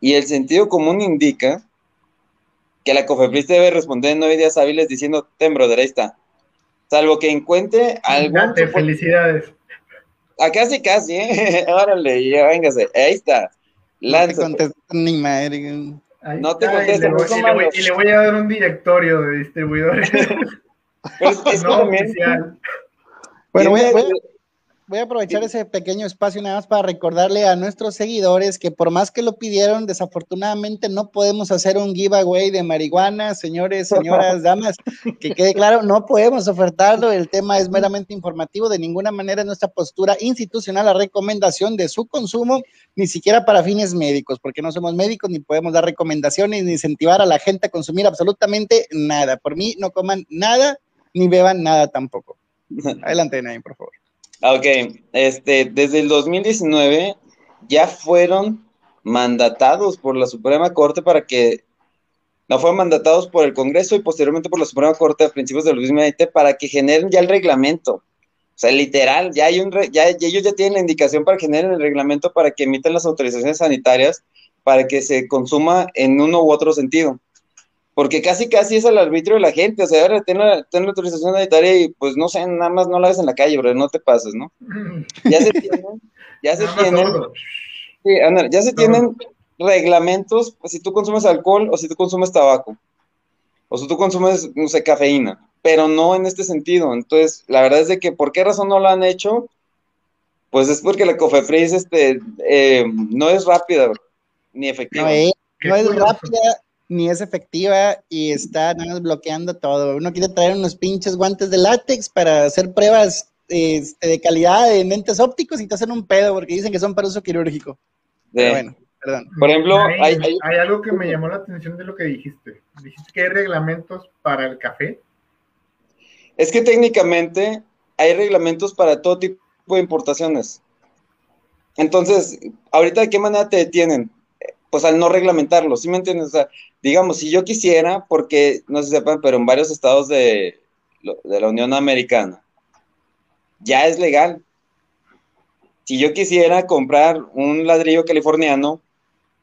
y el sentido común indica que la COFEPRIS debe responder en nueve días hábiles diciendo, ten, brother, ahí está. Salvo que encuentre algún... felicidades. A ah, casi, casi, ¿eh? Órale, ya véngase, ahí está. Lánzate. No te ni madre no te contesto. Y, le voy, y, le voy, a dar un directorio de distribuidores. es, no oficial. Bueno, voy a, voy a aprovechar ese pequeño espacio nada más para recordarle a nuestros seguidores que por más que lo pidieron, desafortunadamente no podemos hacer un giveaway de marihuana, señores, señoras, damas, que quede claro, no podemos ofertarlo, el tema es meramente informativo, de ninguna manera nuestra postura institucional la recomendación de su consumo, ni siquiera para fines médicos, porque no somos médicos ni podemos dar recomendaciones ni incentivar a la gente a consumir absolutamente nada. Por mí no coman nada ni beban nada tampoco. Adelante, Naim, por favor. Ah, ok, este, desde el 2019 ya fueron mandatados por la Suprema Corte para que, no fueron mandatados por el Congreso y posteriormente por la Suprema Corte a principios del 2020 para que generen ya el reglamento. O sea, literal, ya hay un, ya, ellos ya tienen la indicación para generar el reglamento para que emitan las autorizaciones sanitarias para que se consuma en uno u otro sentido porque casi casi es al arbitrio de la gente, o sea, ahora ten la, la autorización sanitaria y pues no sé, nada más no la hagas en la calle, bro, no te pases, ¿no? Ya se tienen, ya se tienen, sí, ya se tienen reglamentos, pues, si tú consumes alcohol o si tú consumes tabaco, o si tú consumes, no sé, cafeína, pero no en este sentido, entonces, la verdad es de que, ¿por qué razón no lo han hecho? Pues es porque la COFEPRIS, este, eh, no es rápida, ni efectiva. No es rápida ni es efectiva y está nada más bloqueando todo. Uno quiere traer unos pinches guantes de látex para hacer pruebas este, de calidad de lentes ópticos y te hacen un pedo porque dicen que son para uso quirúrgico. bueno, perdón. Por ejemplo, hay, hay, algo que me llamó la atención de lo que dijiste. Dijiste que hay reglamentos para el café. Es que técnicamente hay reglamentos para todo tipo de importaciones. Entonces, ahorita de qué manera te detienen? Pues al no reglamentarlo, ¿sí me entiendes? O sea, digamos, si yo quisiera, porque no se sepan, pero en varios estados de, la Unión Americana ya es legal. Si yo quisiera comprar un ladrillo californiano,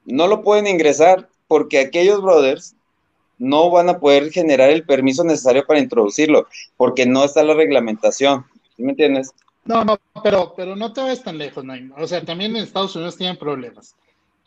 no lo pueden ingresar porque aquellos brothers no van a poder generar el permiso necesario para introducirlo, porque no está la reglamentación. ¿Sí me entiendes? No, no, pero, pero no te vayas tan lejos, Naim. O sea, también en Estados Unidos tienen problemas.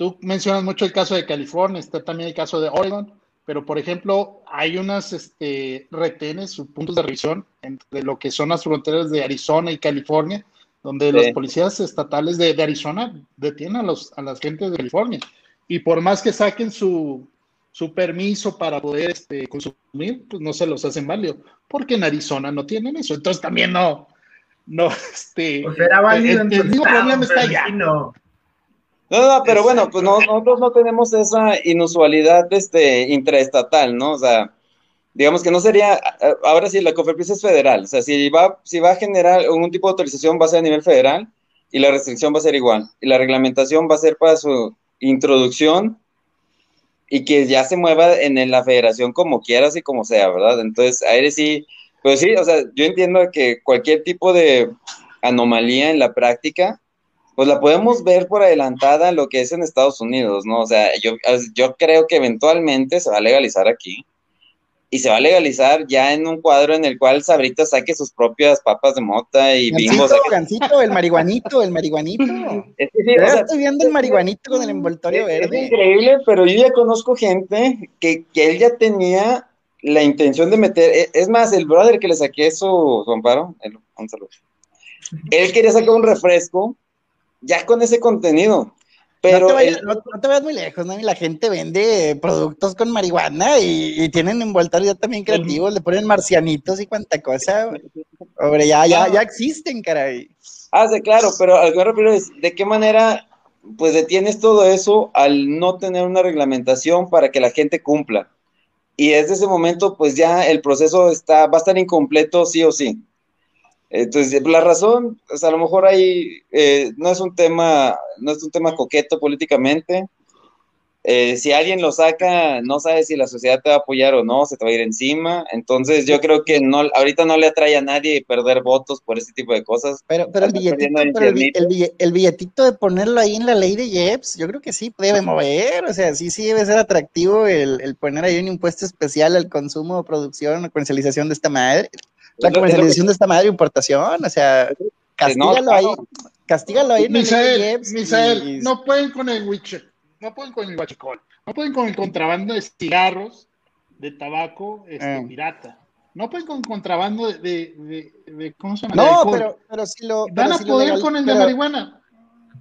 Tú mencionas mucho el caso de California, está también el caso de Oregon, pero por ejemplo, hay unas este, retenes, puntos de revisión entre lo que son las fronteras de Arizona y California, donde los policías estatales de, Arizona detienen a, los, a las gentes de California. y por más que saquen su, su permiso para poder este, consumir, pues no se los hacen válido, porque en Arizona no tienen eso. Entonces también no, no, este. Pues era válido el, el mismo problema está allá. no. No, no, pero bueno, pues no- nosotros no tenemos esa inusualidad este, intraestatal, ¿no? O sea, digamos que no sería, ahora sí, la COFEPRIS es federal, o sea, si va, si va a generar algún tipo de autorización va a ser a nivel federal y la restricción va a ser igual, y la reglamentación va a ser para su introducción y que ya se mueva en la federación como quieras y como sea, ¿verdad? Entonces, ahí sí, pues sí, o sea, yo entiendo que cualquier tipo de anomalía en la práctica, pues la podemos ver por adelantada lo que es en Estados Unidos, ¿no? O sea, yo, yo creo que eventualmente se va a legalizar aquí. Y se va a legalizar ya en un cuadro en el cual Sabrita saque sus propias papas de mota y Gancito, saque... Gancito, el marihuanito, el marihuanito. Es que sí, o sea, estoy viendo el marihuanito con el envoltorio es, es verde. increíble, pero yo ya conozco gente que, que él ya tenía la intención de meter... e- Es más, el brother que le saqué su, su amparo, el, un saludo. él quería sacar un refresco ya con ese contenido. Pero no, te vayas, el- no- no te vayas muy lejos, ¿no? Y la gente vende productos con marihuana y, y tienen envoltorios ya también creativos, le ponen marcianitos y cuanta cosa. Hombre, ya, ya, ya existen, caray. Ah, sí, claro, pero a lo que me refiero es, ¿de qué manera pues detienes todo eso al no tener una reglamentación para que la gente cumpla? Y desde ese momento, pues ya el proceso está, va a estar incompleto sí o sí. Entonces, la razón, pues a lo mejor ahí eh, no es un tema, no es un tema coqueto políticamente. Eh, si alguien lo saca, no sabe si la sociedad te va a apoyar o no, se te va a ir encima. Entonces, yo creo que no, ahorita no le atrae a nadie perder votos por ese tipo de cosas. Pero, pero el billetito, pero el billetito de ponerlo ahí en la ley de Jeps, yo creo que sí debe mover, o sea, sí, sí debe ser atractivo el, el poner ahí un impuesto especial al consumo, producción, o comercialización de esta madre, la comercialización de esta madre, importación, o sea, castígalo no, ahí, claro. castígalo ahí Misael. Misael, y- no pueden con el huiche, no pueden con el huachicol, no pueden con el contrabando de cigarros, de tabaco este, Ah. pirata, no pueden con contrabando de, de, de- de- ¿cómo se llama? No, pero, pero si lo. van pero a si poder con el de pero- marihuana.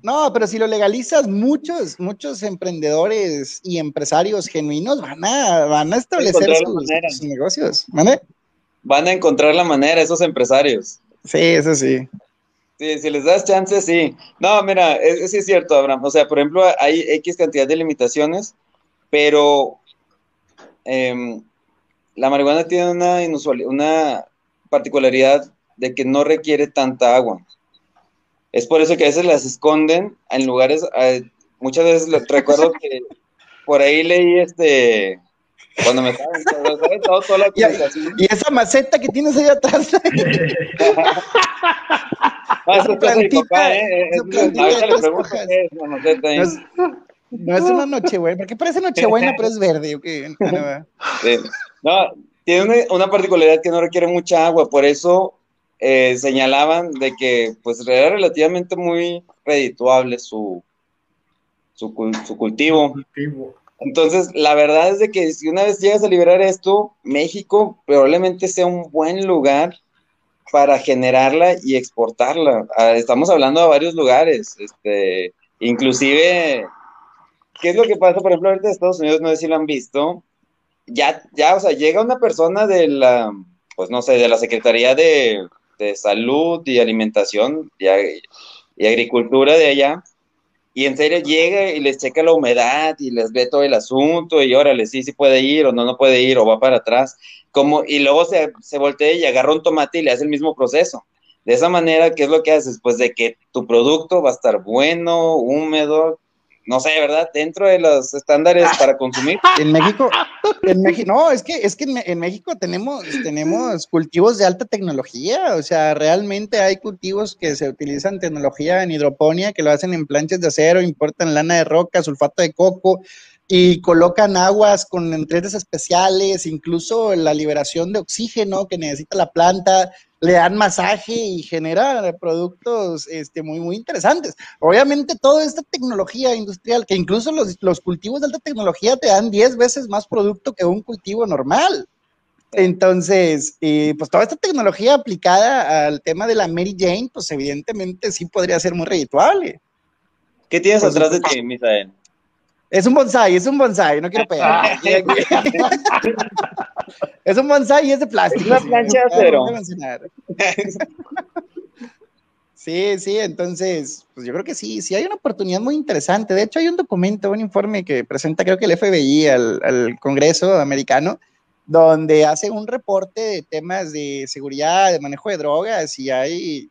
No, pero si lo legalizas, muchos, muchos emprendedores y empresarios genuinos van a, van a establecer sus negocios. ¿Vale? Van a encontrar la manera esos empresarios. Sí, eso sí. Sí, si les das chance, sí. No, mira, es- sí es cierto, Abraham. O sea, por ejemplo, hay X cantidad de limitaciones, pero em, la marihuana tiene una inusual, una particularidad de que no requiere tanta agua. Es por eso que a veces las esconden en lugares, eh, muchas veces recuerdo que por ahí leí este, cuando me estaba ¿sabes? Todo- toda la Y, esa maceta que tienes ahí atrás. Esa eso es cosa de mi plantita, papá, esa Es- plantita ahorita de le dos pregunto hojas. qué es la maceta ahí. No es, no es una nochebuena, porque parece nochebuena, pero es verde. ok, bueno, va. Sí. No, tiene una, una particularidad que no requiere mucha agua, por eso eh, señalaban de que pues era relativamente muy redituable su, su, su cultivo. Cultivo. Entonces, la verdad es de que si una vez llegas a liberar esto, México probablemente sea un buen lugar para generarla y exportarla. Ah, Estamos hablando de varios lugares, este, inclusive, ¿qué es lo que pasa, por ejemplo, ahorita en Estados Unidos? No sé si lo han visto. Ya, ya, o sea, llega una persona de la, pues no sé, de la Secretaría de, Salud y Alimentación y Agricultura de allá, y en serio llega y les checa la humedad y les ve todo el asunto y órale, sí, sí puede ir o no, no puede ir o va para atrás. Como, y luego se, se voltea y agarra un tomate y le hace el mismo proceso. De esa manera, ¿qué es lo que haces? Pues de que tu producto va a estar bueno, húmedo, no sé, ¿verdad? Dentro de los estándares para consumir. En México, en México, no, es que, es que en, México tenemos, tenemos cultivos de alta tecnología, o sea, realmente hay cultivos que se utilizan tecnología en hidroponía, que lo hacen en planchas de acero, importan lana de roca, sulfato de coco, y colocan aguas con nutrientes especiales, incluso la liberación de oxígeno que necesita la planta, le dan masaje y genera productos este, muy, muy interesantes. Obviamente toda esta tecnología industrial, que incluso los, los cultivos de alta tecnología te dan 10 veces más producto que un cultivo normal. Entonces, eh, pues toda esta tecnología aplicada al tema de la Mary Jane, pues evidentemente sí podría ser muy redituable. ¿Qué tienes Por atrás de supuesto. ti, Misael? Es un bonsai, es un bonsai, no quiero pegar. es un bonsai y es de plástico. Una plancha de acero. Sí, sí, entonces, pues yo creo que sí, sí hay una oportunidad muy interesante. De hecho, hay un documento, un informe que presenta creo que el FBI al, al Congreso americano, donde hace un reporte de temas de seguridad, de manejo de drogas y hay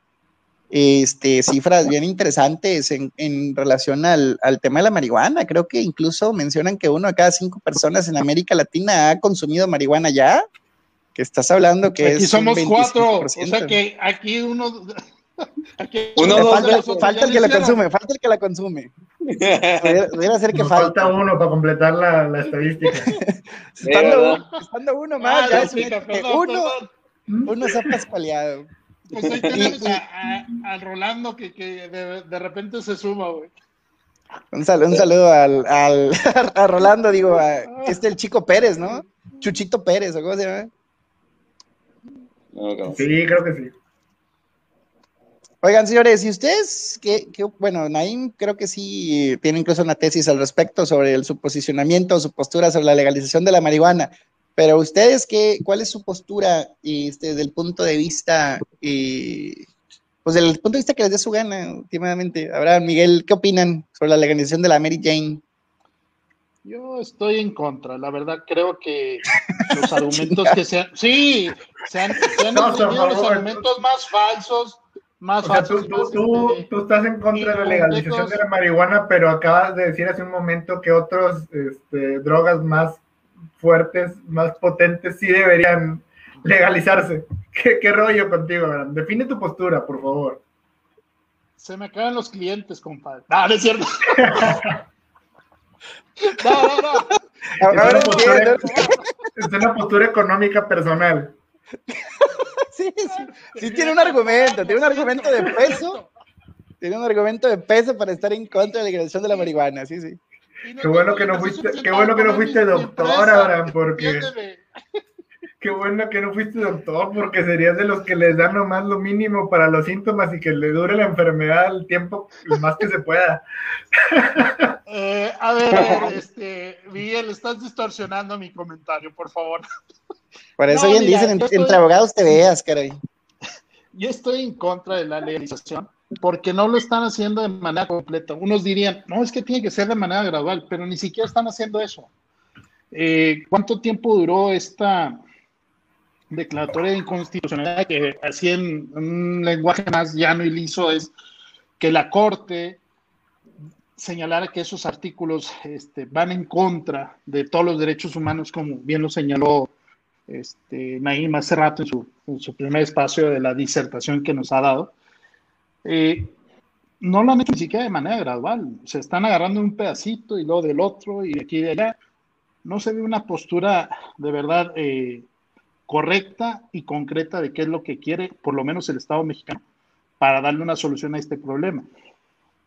este, cifras bien interesantes en, en relación al, al, tema de la marihuana. Creo que incluso mencionan que uno de cada cinco personas en América Latina ha consumido marihuana ya, que estás hablando que aquí es somos cuatro, o sea que aquí uno... Aquí uno falta, falta el que la consume, falta el que la consume. Debería ser que Nos falta. falta uno para completar la, la estadística. estando, estando, uno más, ah, ya es uno, uno se ha pascualeado. Pues ahí tenemos a, a, a, Rolando que, que de, de, repente se suma, güey. Un saludo, un saludo al, al, a Rolando, digo, a, este el Chico Pérez, ¿no? Chuchito Pérez, ¿o cómo se llama? Sí, creo que sí. Oigan, señores, y ustedes, que, bueno, Naim creo que sí tiene incluso una tesis al respecto sobre el, su posicionamiento, su postura sobre la legalización de la marihuana, pero ustedes, ¿qué, ¿cuál es su postura este, desde el punto de vista, eh, pues desde el punto de vista que les dé su gana últimamente? Ahora, Miguel, ¿qué opinan sobre la legalización de la Mary Jane? Yo estoy en contra, la verdad creo que los argumentos que sean, sí, se han, se han no, los argumentos más falsos, más o sea, tú, tú, tú, tú, estás en contra de la legalización de la marihuana, pero acabas de decir hace un momento que otras este, drogas más fuertes, más potentes, sí deberían legalizarse. ¿Qué, qué rollo contigo, man? Define tu postura, por favor. Se me acaban los clientes, compadre. No, no es cierto. no, no, no. Es una, postura, es una postura económica personal. sí, sí, sí tiene un argumento, tiene un argumento de peso, tiene un argumento de peso para estar en contra de la legalización de la marihuana, sí, sí. Qué bueno que no fuiste, qué bueno que no fuiste doctor, Abraham, porque qué bueno que no fuiste doctor, porque serías de los que les dan nomás lo mínimo para los síntomas y que le dure la enfermedad el tiempo lo más que se pueda. Eh, a ver, este, Miguel, estás distorsionando mi comentario, por favor. Por eso no, bien mira, dicen, estoy, entre abogados te veas, caray. Yo estoy en contra de la legalización porque no lo están haciendo de manera completa. Unos dirían, no, es que tiene que ser de manera gradual, pero ni siquiera están haciendo eso. Eh, ¿Cuánto tiempo duró esta declaratoria de inconstitucionalidad que así en un lenguaje más llano y liso es que la Corte señalara que esos artículos este, van en contra de todos los derechos humanos, como bien lo señaló este, Naim hace rato en en su, primer espacio de la disertación que nos ha dado, eh, no lo han hecho ni siquiera de manera gradual. Se están agarrando un pedacito y luego del otro y de aquí y de allá. No se ve una postura de verdad eh, correcta y concreta de qué es lo que quiere, por lo menos el Estado mexicano, para darle una solución a este problema.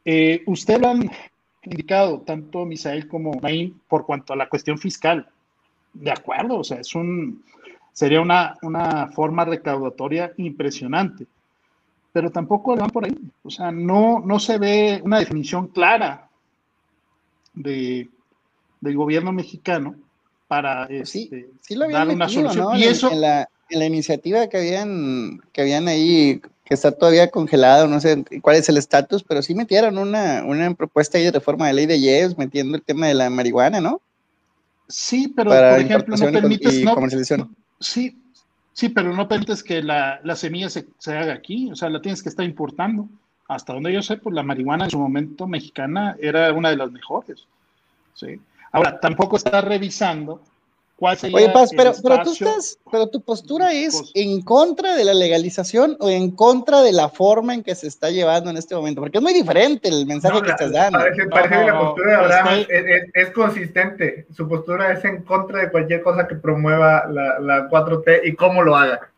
Eh, usted lo han indicado, tanto Misael como Naim, por cuanto a la cuestión fiscal de acuerdo, o sea, es un, sería una, una forma recaudatoria impresionante, pero tampoco van por ahí, o sea, no, no se ve una definición clara de, del gobierno mexicano para sí, este, sí lo dar una solución. ¿no? Y en, eso... En la, en la iniciativa que habían, que habían ahí, que está todavía congelado, no sé cuál es el estatus, pero sí metieron una, una propuesta de reforma de ley de IES, metiendo el tema de la marihuana, ¿no? Sí, pero por ejemplo, no permites. No. Sí, sí, pero no permites que la, la semilla se, se, haga aquí, o sea, la tienes que estar importando. Hasta donde yo sé, pues la marihuana en su momento mexicana era una de las mejores. ¿sí? Ahora, tampoco está revisando Oye, Paz, pero, pero tú estás, pero tu postura es en contra de la legalización o en contra de la forma en que se está llevando en este momento, porque es muy diferente el mensaje no, que estás dando. Parece, parece no, que la postura de Abraham estoy... es, es, es, consistente, su postura es en contra de cualquier cosa que promueva la, la 4T y cómo lo haga.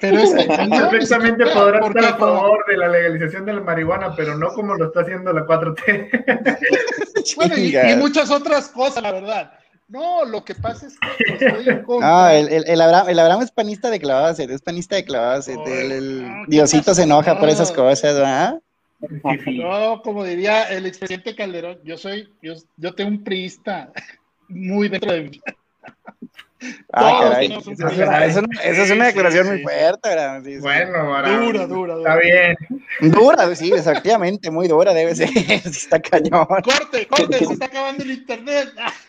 Pero es que, perfectamente podrá estar a favor de la legalización de la marihuana, pero no como lo está haciendo la 4T. bueno, y, y, muchas otras cosas, la verdad. No, lo que pasa es que estoy en contra. No, el, el, el, Abraham, el Abraham es panista de clavada, es panista de clavada. Oh, el, el, Diosito se enoja por esas cosas, ¿verdad? No, como diría el expresidente Calderón, yo soy, yo, yo tengo un priista muy dentro de mí. Ah, caray. Esa es, una declaración muy fuerte, ¿verdad? bueno, dura, dura, Está bien. Dura, sí, exactamente, muy dura debe ser. está cañón. Corte, corte, se está acabando el internet.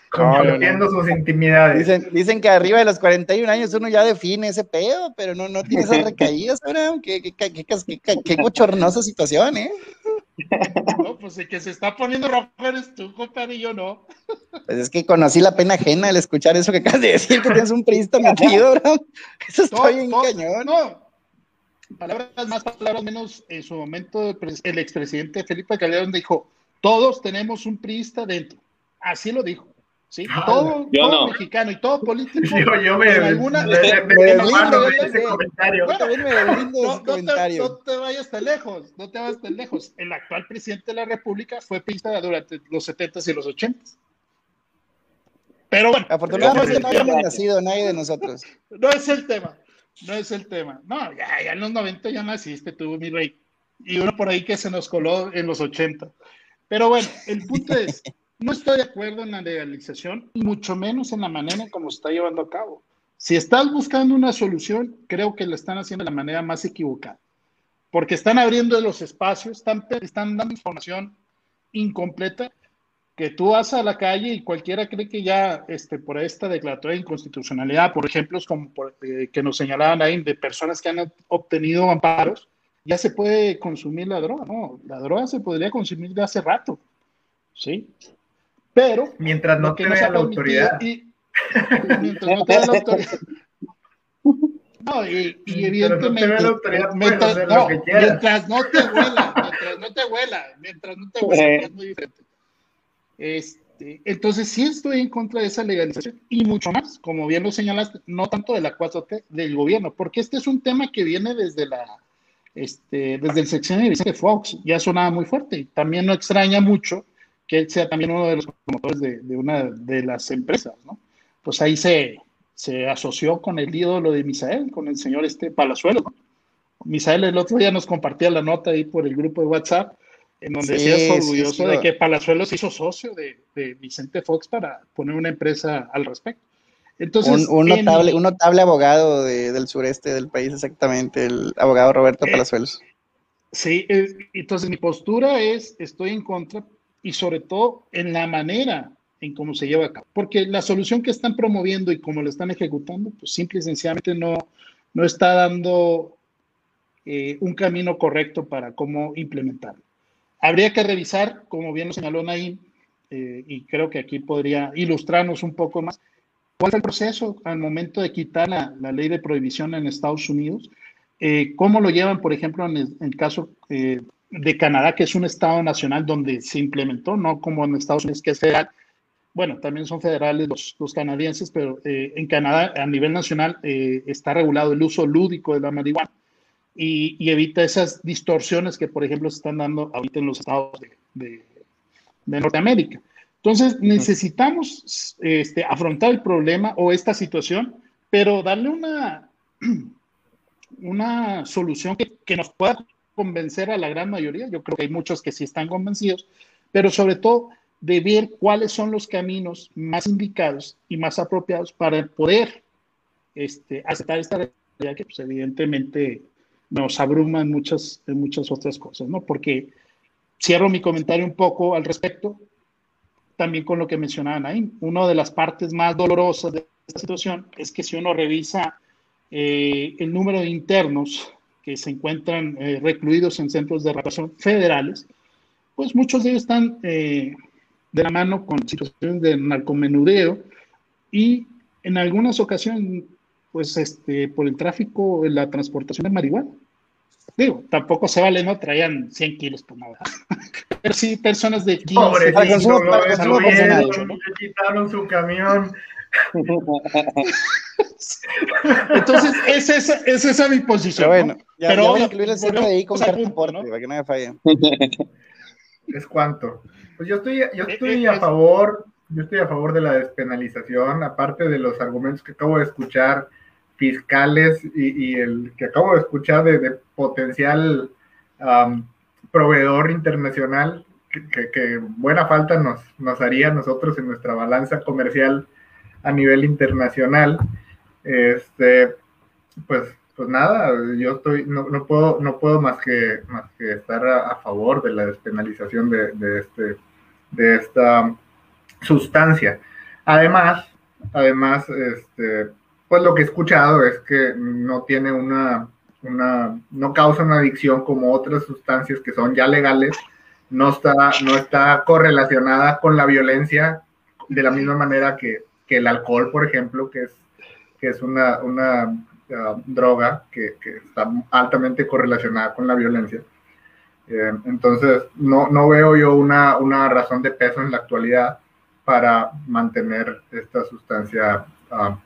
Compartiendo sus intimidades. Dicen, dicen, que arriba de los 41 años uno ya define ese pedo, pero no, no tiene esas recaídas, ¿verdad? Qué, qué, qué, qué, qué bochornosa situación, ¿eh? No, pues el que se está poniendo rojo eres tú, compadre, y yo no. Pues es que conocí la pena ajena al escuchar eso que acabas de decir, que tienes un priista metido, bro. Eso estoy en cañón. No, palabras más, palabras menos, en su momento el expresidente Felipe Calderón dijo, todos tenemos un priista dentro. Así lo dijo. ¿Sí? Ah, todo, todo mexicano y todo político. Yo, yo me, alguna, me, me, me ese comentario. no, te, no, te, vayas tan lejos, no te vayas tan lejos. El actual presidente de la República fue priista durante los 70s y los 80s. Pero bueno. Afortunadamente no habíamos nacido nadie de nosotros. No es el tema, no es el tema. No, ya, ya en los 90 ya naciste tú, mi rey. Y uno por ahí que se nos coló en los 80. Pero bueno, el punto es, no estoy de acuerdo en la legalización mucho menos en la manera en cómo se está llevando a cabo. Si estás buscando una solución, creo que lo están haciendo de la manera más equivocada, porque están abriendo los espacios, están, están dando información incompleta que tú vas a la calle y cualquiera cree que ya este, por esta declaratoria de inconstitucionalidad, por ejemplos como eh, que nos señalaban ahí de personas que han obtenido amparos, ya se puede consumir la droga. No, la droga se podría consumir de hace rato. ¿sí? Pero. Mientras no te vea la autoridad. Y, mientras no te vea la autoridad. No, y, y evidentemente. mientras, no, mientras no te huela, mientras no te huela, mientras no te huela, es muy diferente. Este, entonces, sí estoy en contra de esa legalización y mucho más, como bien lo señalaste, no tanto de la 4T, del gobierno, porque este es un tema que viene desde la. Este, desde el sexenio de Vicente Fox, ya sonaba muy fuerte y también no extraña mucho que él sea también uno de los promotores de, una de las empresas, ¿no? Pues ahí se, se asoció con el ídolo de Misael, con el señor este Palazuelo, ¿no? Misael el otro día nos compartía la nota ahí por el grupo de WhatsApp, en donde decía orgulloso de que Palazuelo se hizo socio de, de, Vicente Fox para poner una empresa al respecto. Entonces, un, notable, un notable abogado del sureste del país, exactamente, el abogado Roberto eh, Palazuelos. Sí, eh, entonces mi postura es, estoy en contra y sobre todo en la manera en cómo se lleva a cabo. Porque la solución que están promoviendo y cómo lo están ejecutando, pues simple y sencillamente no, no está dando eh, un camino correcto para cómo implementarlo. Habría que revisar, como bien lo señaló Naim, eh, y creo que aquí podría ilustrarnos un poco más, cuál fue el proceso al momento de quitar la, la ley de prohibición en Estados Unidos, eh, cómo lo llevan, por ejemplo, en en el caso de Canadá, que es un estado nacional donde se implementó, no como en Estados Unidos, que es federal. Bueno, también son federales los, los canadienses, pero eh, en Canadá a nivel nacional eh, está regulado el uso lúdico de la marihuana y, y, evita esas distorsiones que, por ejemplo, se están dando ahorita en los estados de, de, Norteamérica. Entonces, necesitamos este, afrontar el problema o esta situación, pero darle una, una solución que, que nos pueda convencer a la gran mayoría, yo creo que hay muchos que sí están convencidos, pero sobre todo de ver cuáles son los caminos más indicados y más apropiados para poder este, aceptar esta realidad que pues, evidentemente nos abruma en muchas, muchas otras cosas, ¿no? Porque cierro mi comentario un poco al respecto, también con lo que mencionaban ahí. Una de las partes más dolorosas de esta situación es que si uno revisa eh, el número de internos que se encuentran eh, recluidos en centros de reparación federales, pues muchos de ellos están eh, de la mano con situaciones de narcomenudeo y en algunas ocasiones, pues este, por el tráfico, la transportación de marihuana. Digo, tampoco se vale, ¿no? Traían 100 kilos por nada. Pero sí, personas de 15 Pobre, quitaron su camión. Entonces, es esa, es esa mi posición. Pero bueno, ya, Pero voy a incluir el centro de ahí con transporte, ¿no? para que no me falle. ¿Es cuánto? Pues yo estoy, yo eh, estoy eh, a favor, yo estoy a favor de la despenalización, aparte de los argumentos que acabo de escuchar fiscales y, y el que acabo de escuchar de, de potencial um, proveedor internacional que, buena falta nos, nos haría a nosotros en nuestra balanza comercial a nivel internacional. Este, pues, pues nada, yo estoy, no, no puedo, no puedo más que, más que estar a, favor de la despenalización de, de, este, de esta sustancia. Además, además, este, pues lo que he escuchado es que no tiene una, una, no causa una adicción como otras sustancias que son ya legales, no está, no está correlacionada con la violencia de la misma manera que, que el alcohol, por ejemplo, que es, que es una, una uh, droga que, que, está altamente correlacionada con la violencia. Eh, entonces, no, no, veo yo una, una, razón de peso en la actualidad para mantener esta sustancia uh,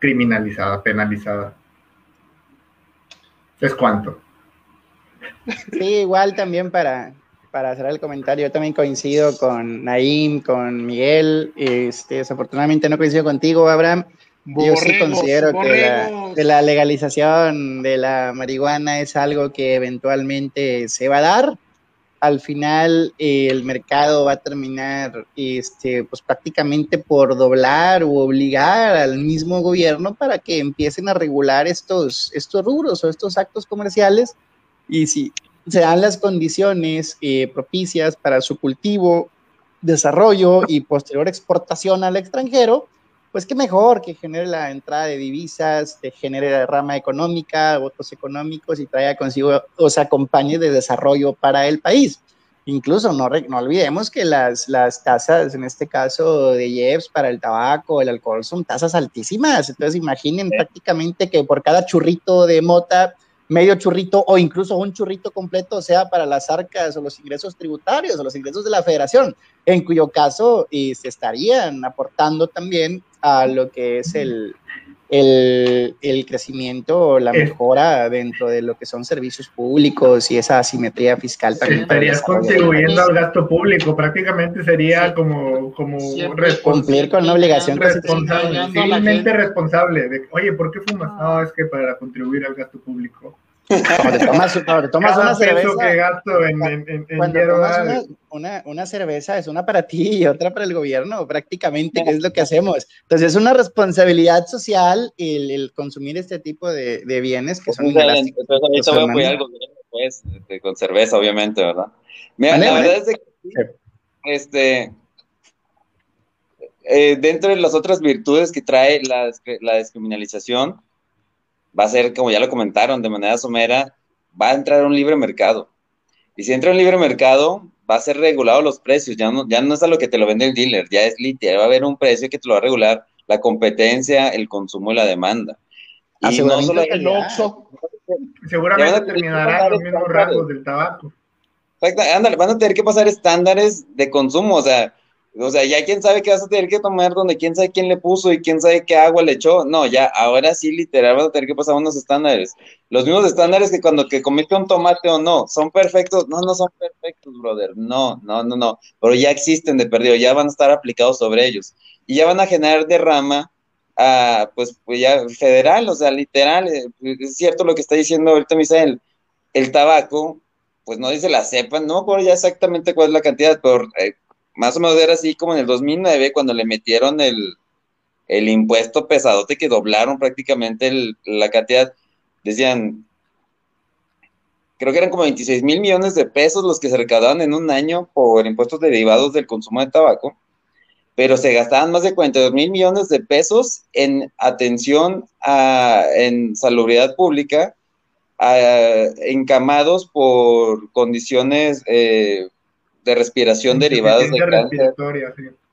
criminalizada, penalizada. ¿Es cuánto? Sí, igual también para, para hacer el comentario, yo también coincido con Naim, con Miguel, este, desafortunadamente no coincido contigo, Abraham. yo sí considero que la, legalización de la marihuana es algo que eventualmente se va a dar. Al final eh, el mercado va a terminar este, pues, prácticamente por doblar o obligar al mismo gobierno para que empiecen a regular estos, estos rubros o estos actos comerciales y si se dan las condiciones eh, propicias para su cultivo, desarrollo y posterior exportación al extranjero, pues qué mejor que genere la entrada de divisas, que genere la rama económica, votos económicos y traiga consigo, o sea, acompañe de desarrollo para el país. Incluso no, no olvidemos que las, las tasas, en este caso de IEPS para el tabaco, el alcohol, son tasas altísimas. Entonces imaginen prácticamente que por cada churrito de mota medio churrito o incluso un churrito completo sea para las arcas o los ingresos tributarios o los ingresos de la federación, en cuyo caso y se estarían aportando también a lo que es el, el, el crecimiento o la mejora dentro de lo que son servicios públicos y esa asimetría fiscal también. Estarías contribuyendo al gasto público, prácticamente sería como, como cumplir con una obligación responsable, civilmente responsable de, oye, ¿por qué fumas? No, es que para contribuir al gasto público. Cuando te tomas, tomas una cerveza. que gasto en, en, en, tomas una, una, cerveza es una para ti y otra para el gobierno, prácticamente, que es lo que hacemos. Entonces, es una responsabilidad social el, el consumir este tipo de, de bienes que son Entonces, ahorita voy a apoyar al gobierno, pues, este, con cerveza, obviamente, ¿verdad? Mira, la verdad es que, este, eh, dentro de las otras virtudes que trae la, la descriminalización, va a ser, como ya lo comentaron, de manera somera, va a entrar a un libre mercado. Y si entra a un libre mercado, va a ser regulado los precios, ya no, ya no es a lo que te lo vende el dealer, ya es literal, va a haber un precio que te lo va a regular la competencia, el consumo y la demanda. Y no solo el Oxxo. Seguramente terminará los mismos rasgos del tabaco. Ándale, van a tener que pasar estándares de consumo, o sea, o sea, ya quién sabe qué vas a tener que tomar, donde quién sabe quién le puso y quién sabe qué agua le echó. No, ya, ahora sí, literal, vas a tener que pasar unos estándares. Los mismos estándares que cuando que comiste un tomate o no, ¿son perfectos? No, no son perfectos, brother. No, no, no, no. Pero ya existen de perdido, ya van a estar aplicados sobre ellos. Y ya van a generar derrama, a, pues, pues ya federal, o sea, literal. Es cierto lo que está diciendo ahorita Misael. El tabaco, pues no dice la cepa, no me ya exactamente cuál es la cantidad, pero eh, más o menos era así como en el 2009 cuando le metieron el, impuesto pesadote que doblaron prácticamente la cantidad, decían, creo que eran como 26 mil millones de pesos los que se recaudaban en un año por impuestos derivados del consumo de tabaco, pero se gastaban más de 42 mil millones de pesos en atención a, en salubridad pública, encamados por condiciones eh, de respiración derivadas de cáncer.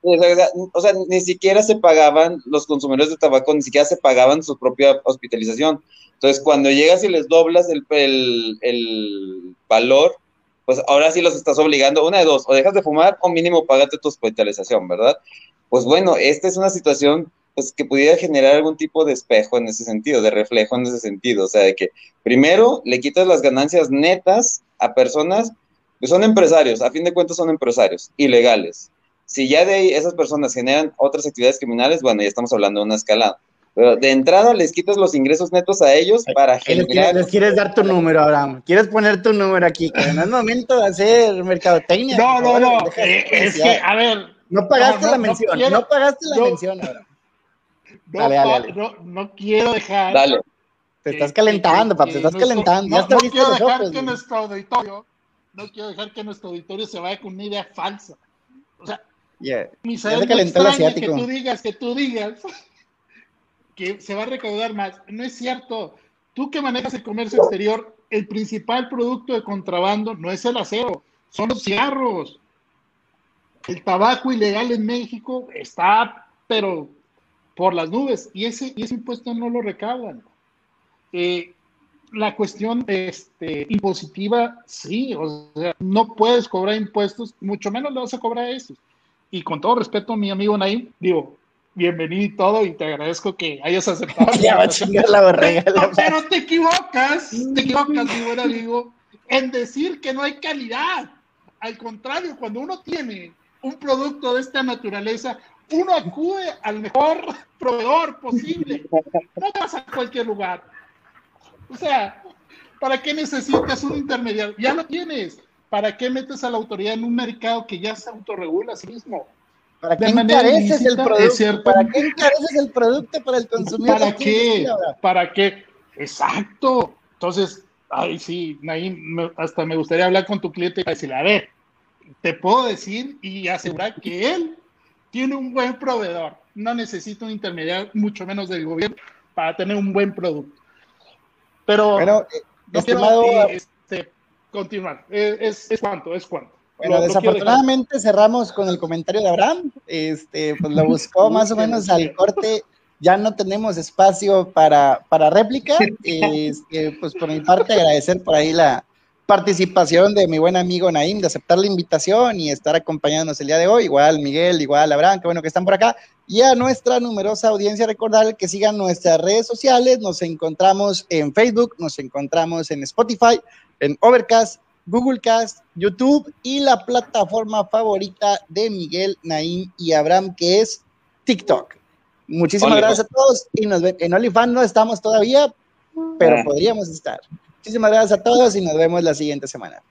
O sea, ni siquiera se pagaban, los consumidores de tabaco ni siquiera se pagaban su propia hospitalización. Entonces, cuando llegas y les doblas el, el, valor, pues ahora sí los estás obligando, una de dos, o dejas de fumar o mínimo págate tu hospitalización, ¿verdad? Pues bueno, esta es una situación pues que pudiera generar algún tipo de espejo en ese sentido, de reflejo en ese sentido, o sea, de que primero le quitas las ganancias netas a personas son empresarios, a fin de cuentas son empresarios, ilegales. Si ya de ahí esas personas generan otras actividades criminales, bueno, ya estamos hablando de una escalada. Pero de entrada les quitas los ingresos netos a ellos para ¿Qué les, generar. quieres, les quieres dar tu número, Abraham. ¿Quieres poner tu número aquí? Que no es momento de hacer mercadotecnia. No, no, no. eh, es que, a ver, No pagaste no, no, la mención, no, quiero- pagaste la no. mención, Abraham. no, Dale, dale, dale. no, no quiero dejar. Dale. Te estás calentando, papi, te estás calentando. No, ya te quiero dejar que nuestro auditorio, no quiero dejar que nuestro auditorio se vaya con una idea falsa. O sea, Yeah. Misael, se no asiático. Que tú digas, que tú digas que se va a recaudar más. No es cierto. Tú que manejas el comercio exterior, el principal producto de contrabando no es el acero, son los cigarros. El tabaco ilegal en México está, pero por las nubes, y ese, y ese impuesto no lo recaudan. Eh, la cuestión este, impositiva, sí, o sea, no puedes cobrar impuestos, mucho menos le vas a cobrar eso. Y con todo respeto, mi amigo Naim, digo, bienvenido y todo, y te agradezco que hayas aceptado. Ya va a chingar la borrega. Pero, pero te equivocas, te equivocas, mi buen amigo, en decir que no hay calidad. Al contrario, cuando uno tiene un producto de esta naturaleza, uno acude al mejor proveedor posible. No vas a cualquier lugar. O sea, ¿para qué necesitas un intermediario? Ya lo tienes. ¿Para qué metes a la autoridad en un mercado que ya se autorregula a sí mismo? ¿Para qué encareces el producto? ¿Para qué encareces el producto para el consumidor? ¿Para ¿Qué? ¿Para qué? Exacto. Entonces, ay, sí, Naim, hasta me gustaría hablar con tu cliente y decirle, a ver, te puedo decir y asegurar que él tiene un buen proveedor. No necesita un intermediario, mucho menos del gobierno, para tener un buen producto. Pero Bueno, no estimado, eh, este, continuar. Es, es, es cuanto, es cuanto. Bueno, Lo- lo desafortunadamente cerramos con el comentario de Abraham. Este, pues lo buscó más o menos al corte. Ya no tenemos espacio para, para réplica. Este, pues por mi parte, agradecer por ahí la participación de mi buen amigo Naim, de aceptar la invitación y estar acompañándonos el día de hoy. Igual Miguel, igual Abraham, qué bueno que están por acá. Y a nuestra numerosa audiencia, recordar que sigan nuestras redes sociales. Nos encontramos en Facebook, nos encontramos en Spotify, en Overcast, Google Cast, YouTube y la plataforma favorita de Miguel, Naim y Abraham, que es TikTok. Muchísimas gracias a todos y nos ven. En OnlyFans no estamos todavía, pero Ah. podríamos estar. Muchísimas gracias a todos y nos vemos la siguiente semana.